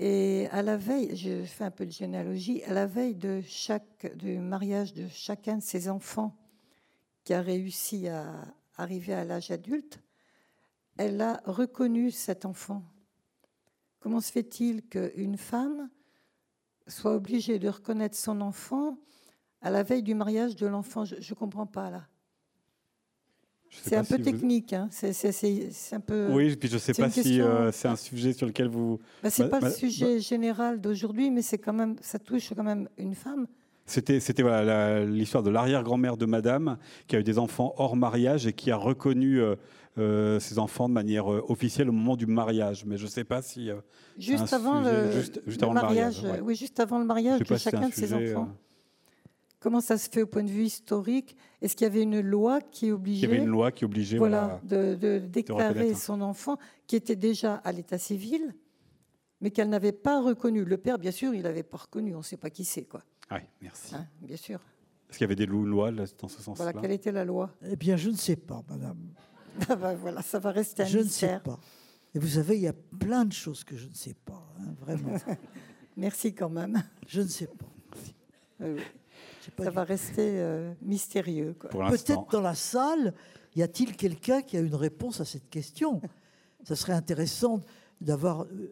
Et à la veille, je fais un peu de généalogie, à la veille de chaque du mariage de chacun de ses enfants qui a réussi à arriver à l'âge adulte, elle a reconnu cet enfant. Comment se fait-il qu'une femme soit obligée de reconnaître son enfant à la veille du mariage de l'enfant? Je ne comprends pas là. C'est un peu technique, hein. c'est un peu. Oui, puis je ne sais pas si euh, c'est un sujet sur lequel vous. Bah, c'est pas le sujet général d'aujourd'hui, mais c'est quand même, ça touche quand même une femme. C'était voilà, l'histoire de l'arrière-grand-mère de Madame qui a eu des enfants hors mariage et qui a reconnu euh, euh, ses enfants de manière euh, officielle au moment du mariage. Mais je ne sais pas si. juste, avant le, juste, avant le, mariage. Oui, juste avant le mariage de chacun de ses enfants. Comment ça se fait au point de vue historique? Est-ce qu'il y avait une loi qui obligeait Il y avait une loi qui obligeait voilà, de, déclarer son enfant qui était déjà à l'état civil, mais qu'elle n'avait pas reconnu. Le père, bien sûr, il n'avait pas reconnu. On ne sait pas qui c'est, quoi. Oui, merci. Hein, bien sûr. Est-ce qu'il y avait des lois dans ce sens-là? Voilà, quelle était la loi? Eh bien, je ne sais pas, madame. Ah ben voilà, ça va rester un je mystère. Je ne sais pas. Et vous savez, il y a plein de choses que je ne sais pas, hein, vraiment. Merci quand même. Je ne sais pas. ça va rester euh, mystérieux. Peut-être dans la salle, y a-t-il quelqu'un qui a une réponse à cette question? Ça serait intéressant d'avoir euh,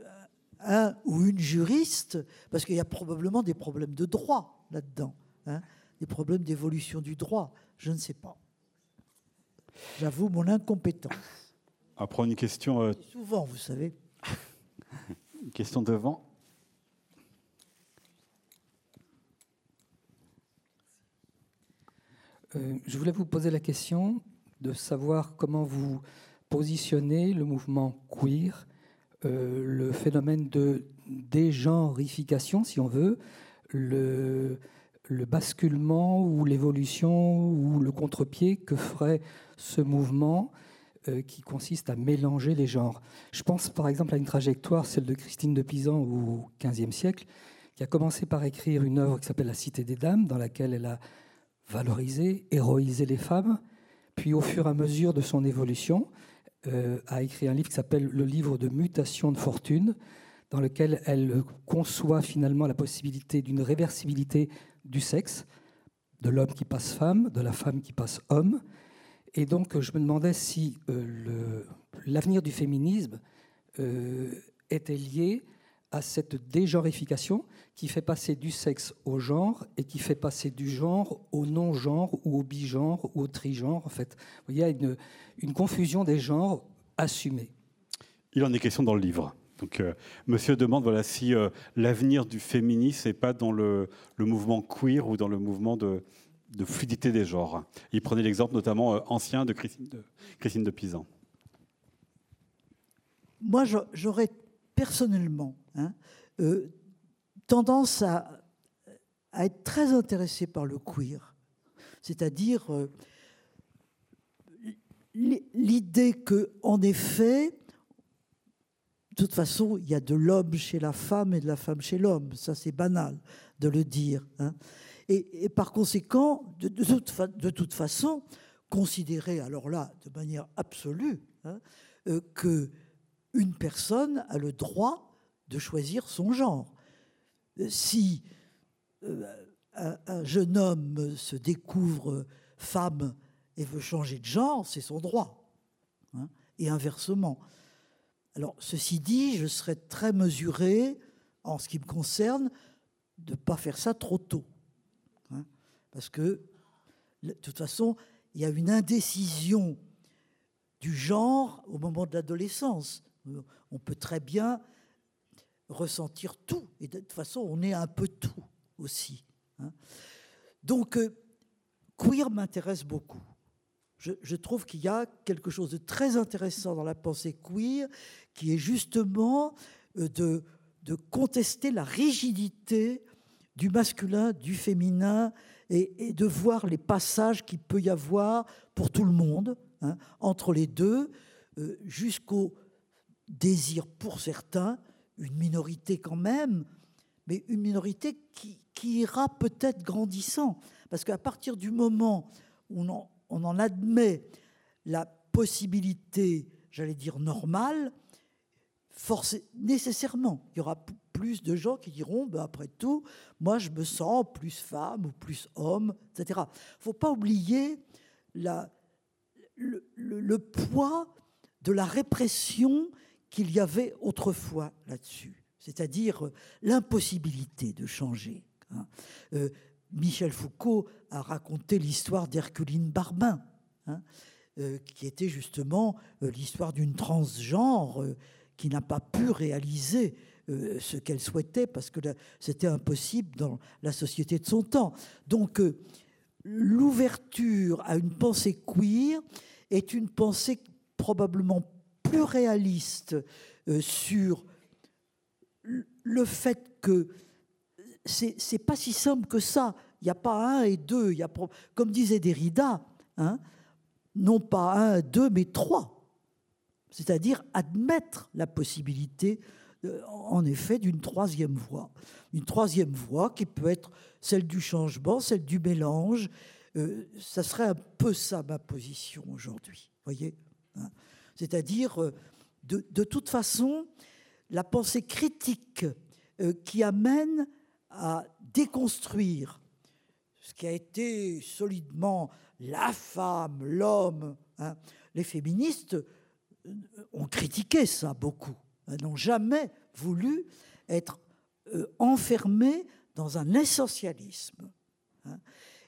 un ou une juriste, parce qu'il y a probablement des problèmes de droit là-dedans, hein, des problèmes d'évolution du droit. Je ne sais pas. J'avoue mon incompétence. Après une question. Euh, souvent, vous savez. une question devant. Euh, je voulais vous poser la question de savoir comment vous positionnez le mouvement queer euh, le phénomène de dégenrification, si on veut, le, basculement ou l'évolution ou le contre-pied que ferait ce mouvement euh, qui consiste à mélanger les genres. Je pense par exemple à une trajectoire, celle de Christine de Pisan au XVe siècle, qui a commencé par écrire une œuvre qui s'appelle La Cité des Dames, dans laquelle elle a valorisé, héroïsé les femmes, puis au fur et à mesure de son évolution, euh, a écrit un livre qui s'appelle Le livre de mutation de fortune, dans lequel elle conçoit finalement la possibilité d'une réversibilité du sexe, de l'homme qui passe femme, de la femme qui passe homme. Et donc je me demandais si euh, l'avenir du féminisme euh, était lié à cette dégenrification qui fait passer du sexe au genre et qui fait passer du genre au non-genre ou au bigenre ou au trigenre. En fait, il y a une, une confusion des genres assumée. Il en est question dans le livre. Donc, euh, monsieur demande voilà, si euh, l'avenir du féminisme n'est pas dans le, le, mouvement queer ou dans le mouvement de, de fluidité des genres. Il prenait l'exemple notamment euh, ancien de Christine de, Christine de Pisan. Moi, j'aurais personnellement hein, euh, tendance à, être très intéressé par le queer, c'est-à-dire euh, l'idée que, en effet, de toute façon, il y a de l'homme chez la femme et de la femme chez l'homme. Ça, c'est banal de le dire. Hein. Et, par conséquent, de, de, toute, façon, considérer, alors là, de manière absolue, hein, euh, que une personne a le droit de choisir son genre. Si euh, un, jeune homme se découvre femme et veut changer de genre, c'est son droit. Hein, et inversement. Alors, ceci dit, je serais très mesuré, en ce qui me concerne, de ne pas faire ça trop tôt. Hein, parce que, de toute façon, il y a une indécision du genre au moment de l'adolescence. On peut très bien ressentir tout. Et de toute façon, on est un peu tout aussi. Hein. Donc, euh, queer m'intéresse beaucoup je, trouve qu'il y a quelque chose de très intéressant dans la pensée queer, qui est justement euh, de, de contester la rigidité du masculin, du féminin, et, de voir les passages qu'il peut y avoir pour tout le monde, hein, entre les deux, euh, jusqu'au désir pour certains, une minorité quand même, mais une minorité qui, ira peut-être grandissant. Parce qu'à partir du moment où on, en admet la possibilité, j'allais dire normale, nécessairement, il y aura plus de gens qui diront, ben après tout, moi je me sens plus femme ou plus homme, etc. Il ne faut pas oublier le, poids de la répression qu'il y avait autrefois là-dessus, c'est-à-dire l'impossibilité de changer. Hein. Euh, Michel Foucault a raconté l'histoire d'Herculine Barbin, hein, euh, qui était justement euh, l'histoire d'une transgenre euh, qui n'a pas pu réaliser ce qu'elle souhaitait parce que c'était impossible dans la société de son temps. Donc l'ouverture à une pensée queer est une pensée probablement plus réaliste sur le fait que c'est pas si simple que ça. Il n'y a pas un et deux. Y a, comme disait Derrida, hein, non pas un, deux, mais trois. C'est-à-dire admettre la possibilité, euh, en effet, d'une troisième voie. Une troisième voie qui peut être celle du changement, celle du mélange. Euh, ça serait un peu ça ma position aujourd'hui. voyez hein. C'est-à-dire, euh, de, toute façon, la pensée critique qui amène à déconstruire ce qui a été solidement la femme, l'homme. Hein. Les féministes euh, ont critiqué ça beaucoup. N'ont jamais voulu être euh, enfermées dans un essentialisme. Hein.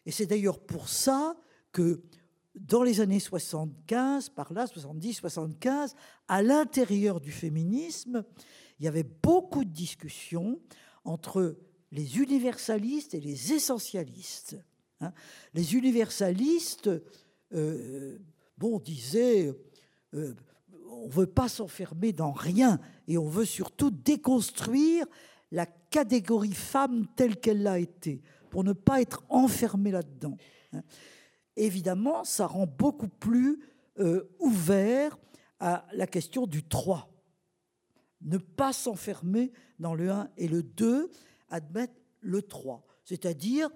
Et c'est d'ailleurs pour ça que dans les années 75, par là, 70, 75, à l'intérieur du féminisme, il y avait beaucoup de discussions entre les universalistes et les essentialistes. Hein. Les universalistes, euh, bon, disaient, euh, on ne veut pas s'enfermer dans rien et on veut surtout déconstruire la catégorie femme telle qu'elle l'a été, pour ne pas être enfermé là-dedans. Hein. Évidemment, ça rend beaucoup plus euh, ouvert à la question du 3. Ne pas s'enfermer dans le 1 et le 2 admettre le 3. C'est-à-dire,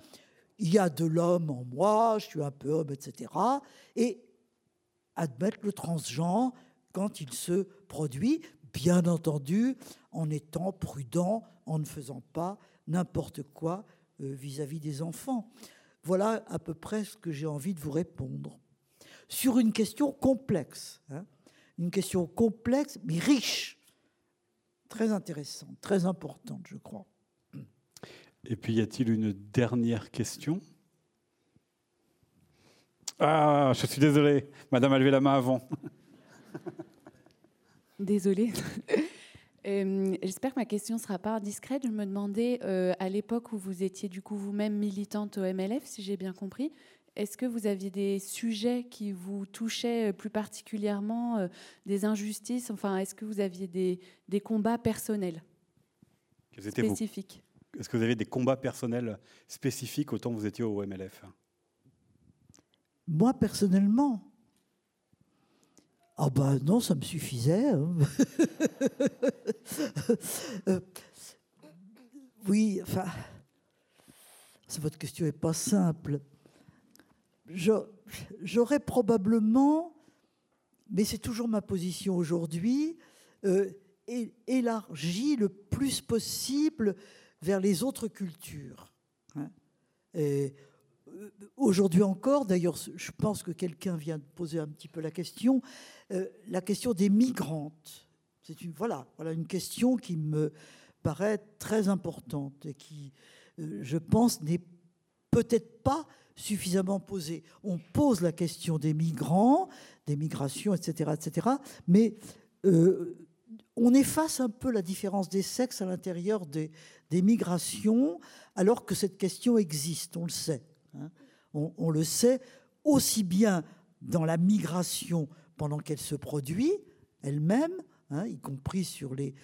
il y a de l'homme en moi, je suis un peu homme, etc. Et admettre le transgenre quand il se produit, bien entendu, en étant prudent, en ne faisant pas n'importe quoi euh, vis-à-vis des enfants. Voilà à peu près ce que j'ai envie de vous répondre. Sur une question complexe, hein. une question complexe mais riche, très intéressante, très importante, je crois. Et puis, y a-t-il une dernière question? Ah, je suis désolé. Madame a levé la main avant. Désolée. Euh, j'espère que ma question ne sera pas indiscrète. Je me demandais, euh, à l'époque où vous étiez du coup vous-même militante au MLF, si j'ai bien compris, est-ce que vous aviez des sujets qui vous touchaient plus particulièrement, des injustices? Enfin, est-ce que vous aviez des, des combats personnels spécifiques? Est-ce que vous avez des combats personnels spécifiques autant que vous étiez au MLF Moi, personnellement Ah ben non, ça me suffisait. Hein. Euh, oui, enfin, votre question n'est pas simple. J'aurais probablement, mais c'est toujours ma position aujourd'hui, euh, élargi le plus possible vers les autres cultures. Hein. Aujourd'hui encore, d'ailleurs, je pense que quelqu'un vient de poser un petit peu la question, euh, la question des migrantes. C'est une voilà, voilà une question qui me paraît très importante et qui, euh, je pense, n'est peut-être pas suffisamment posée. On pose la question des migrants, des migrations, etc., etc., mais on efface un peu la différence des sexes à l'intérieur des migrations, alors que cette question existe, on le sait. Hein. On, le sait aussi bien dans la migration pendant qu'elle se produit elle-même, hein, y compris sur les,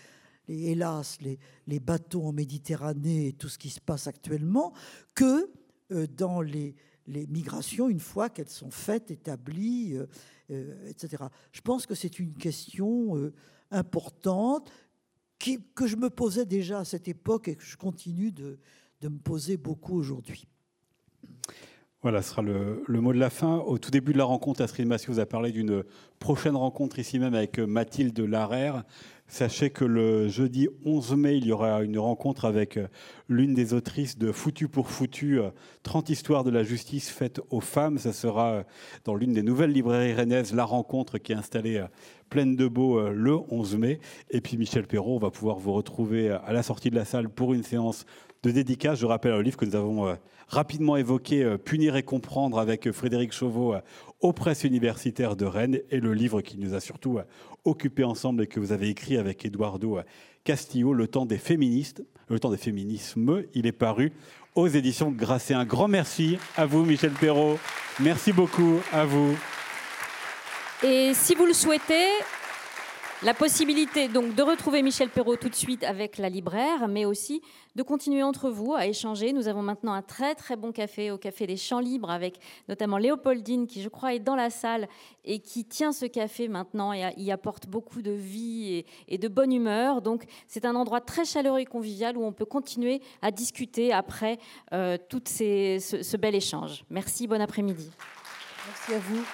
hélas, les, bateaux en Méditerranée et tout ce qui se passe actuellement, que euh, dans les, migrations une fois qu'elles sont faites, établies, euh, euh, etc. Je pense que c'est une question importante que je me posais déjà à cette époque et que je continue de, de me poser beaucoup aujourd'hui. Voilà, ce sera le, mot de la fin. Au tout début de la rencontre, Astrid Massy vous a parlé d'une prochaine rencontre ici même avec Mathilde Larère. Sachez que le jeudi 11 mai, il y aura une rencontre avec l'une des autrices de Foutu pour Foutu, 30 histoires de la justice faites aux femmes. Ça sera dans l'une des nouvelles librairies rennaises, La Rencontre, qui est installée pleine de beau le 11 mai. Et puis Michel Perrault, on va pouvoir vous retrouver à la sortie de la salle pour une séance de dédicace. Je rappelle un livre que nous avons rapidement évoqué euh, Punir et comprendre avec Frédéric Chauveau euh, aux presses universitaires de Rennes et le livre qui nous a surtout euh, occupé ensemble et que vous avez écrit avec Eduardo Castillo, Le temps des féministes, Le temps des féminismes. Il est paru aux éditions Grasset. Un grand merci à vous, Michel Perrault. Merci beaucoup à vous. Et si vous le souhaitez, la possibilité donc de retrouver Michel Perrault tout de suite avec la libraire, mais aussi de continuer entre vous à échanger. Nous avons maintenant un très très bon café au Café des Champs Libres avec notamment Léopoldine qui je crois est dans la salle et qui tient ce café maintenant et y apporte beaucoup de vie et, de bonne humeur. Donc c'est un endroit très chaleureux et convivial où on peut continuer à discuter après euh, tout ce bel échange. Merci, bon après-midi. Merci à vous.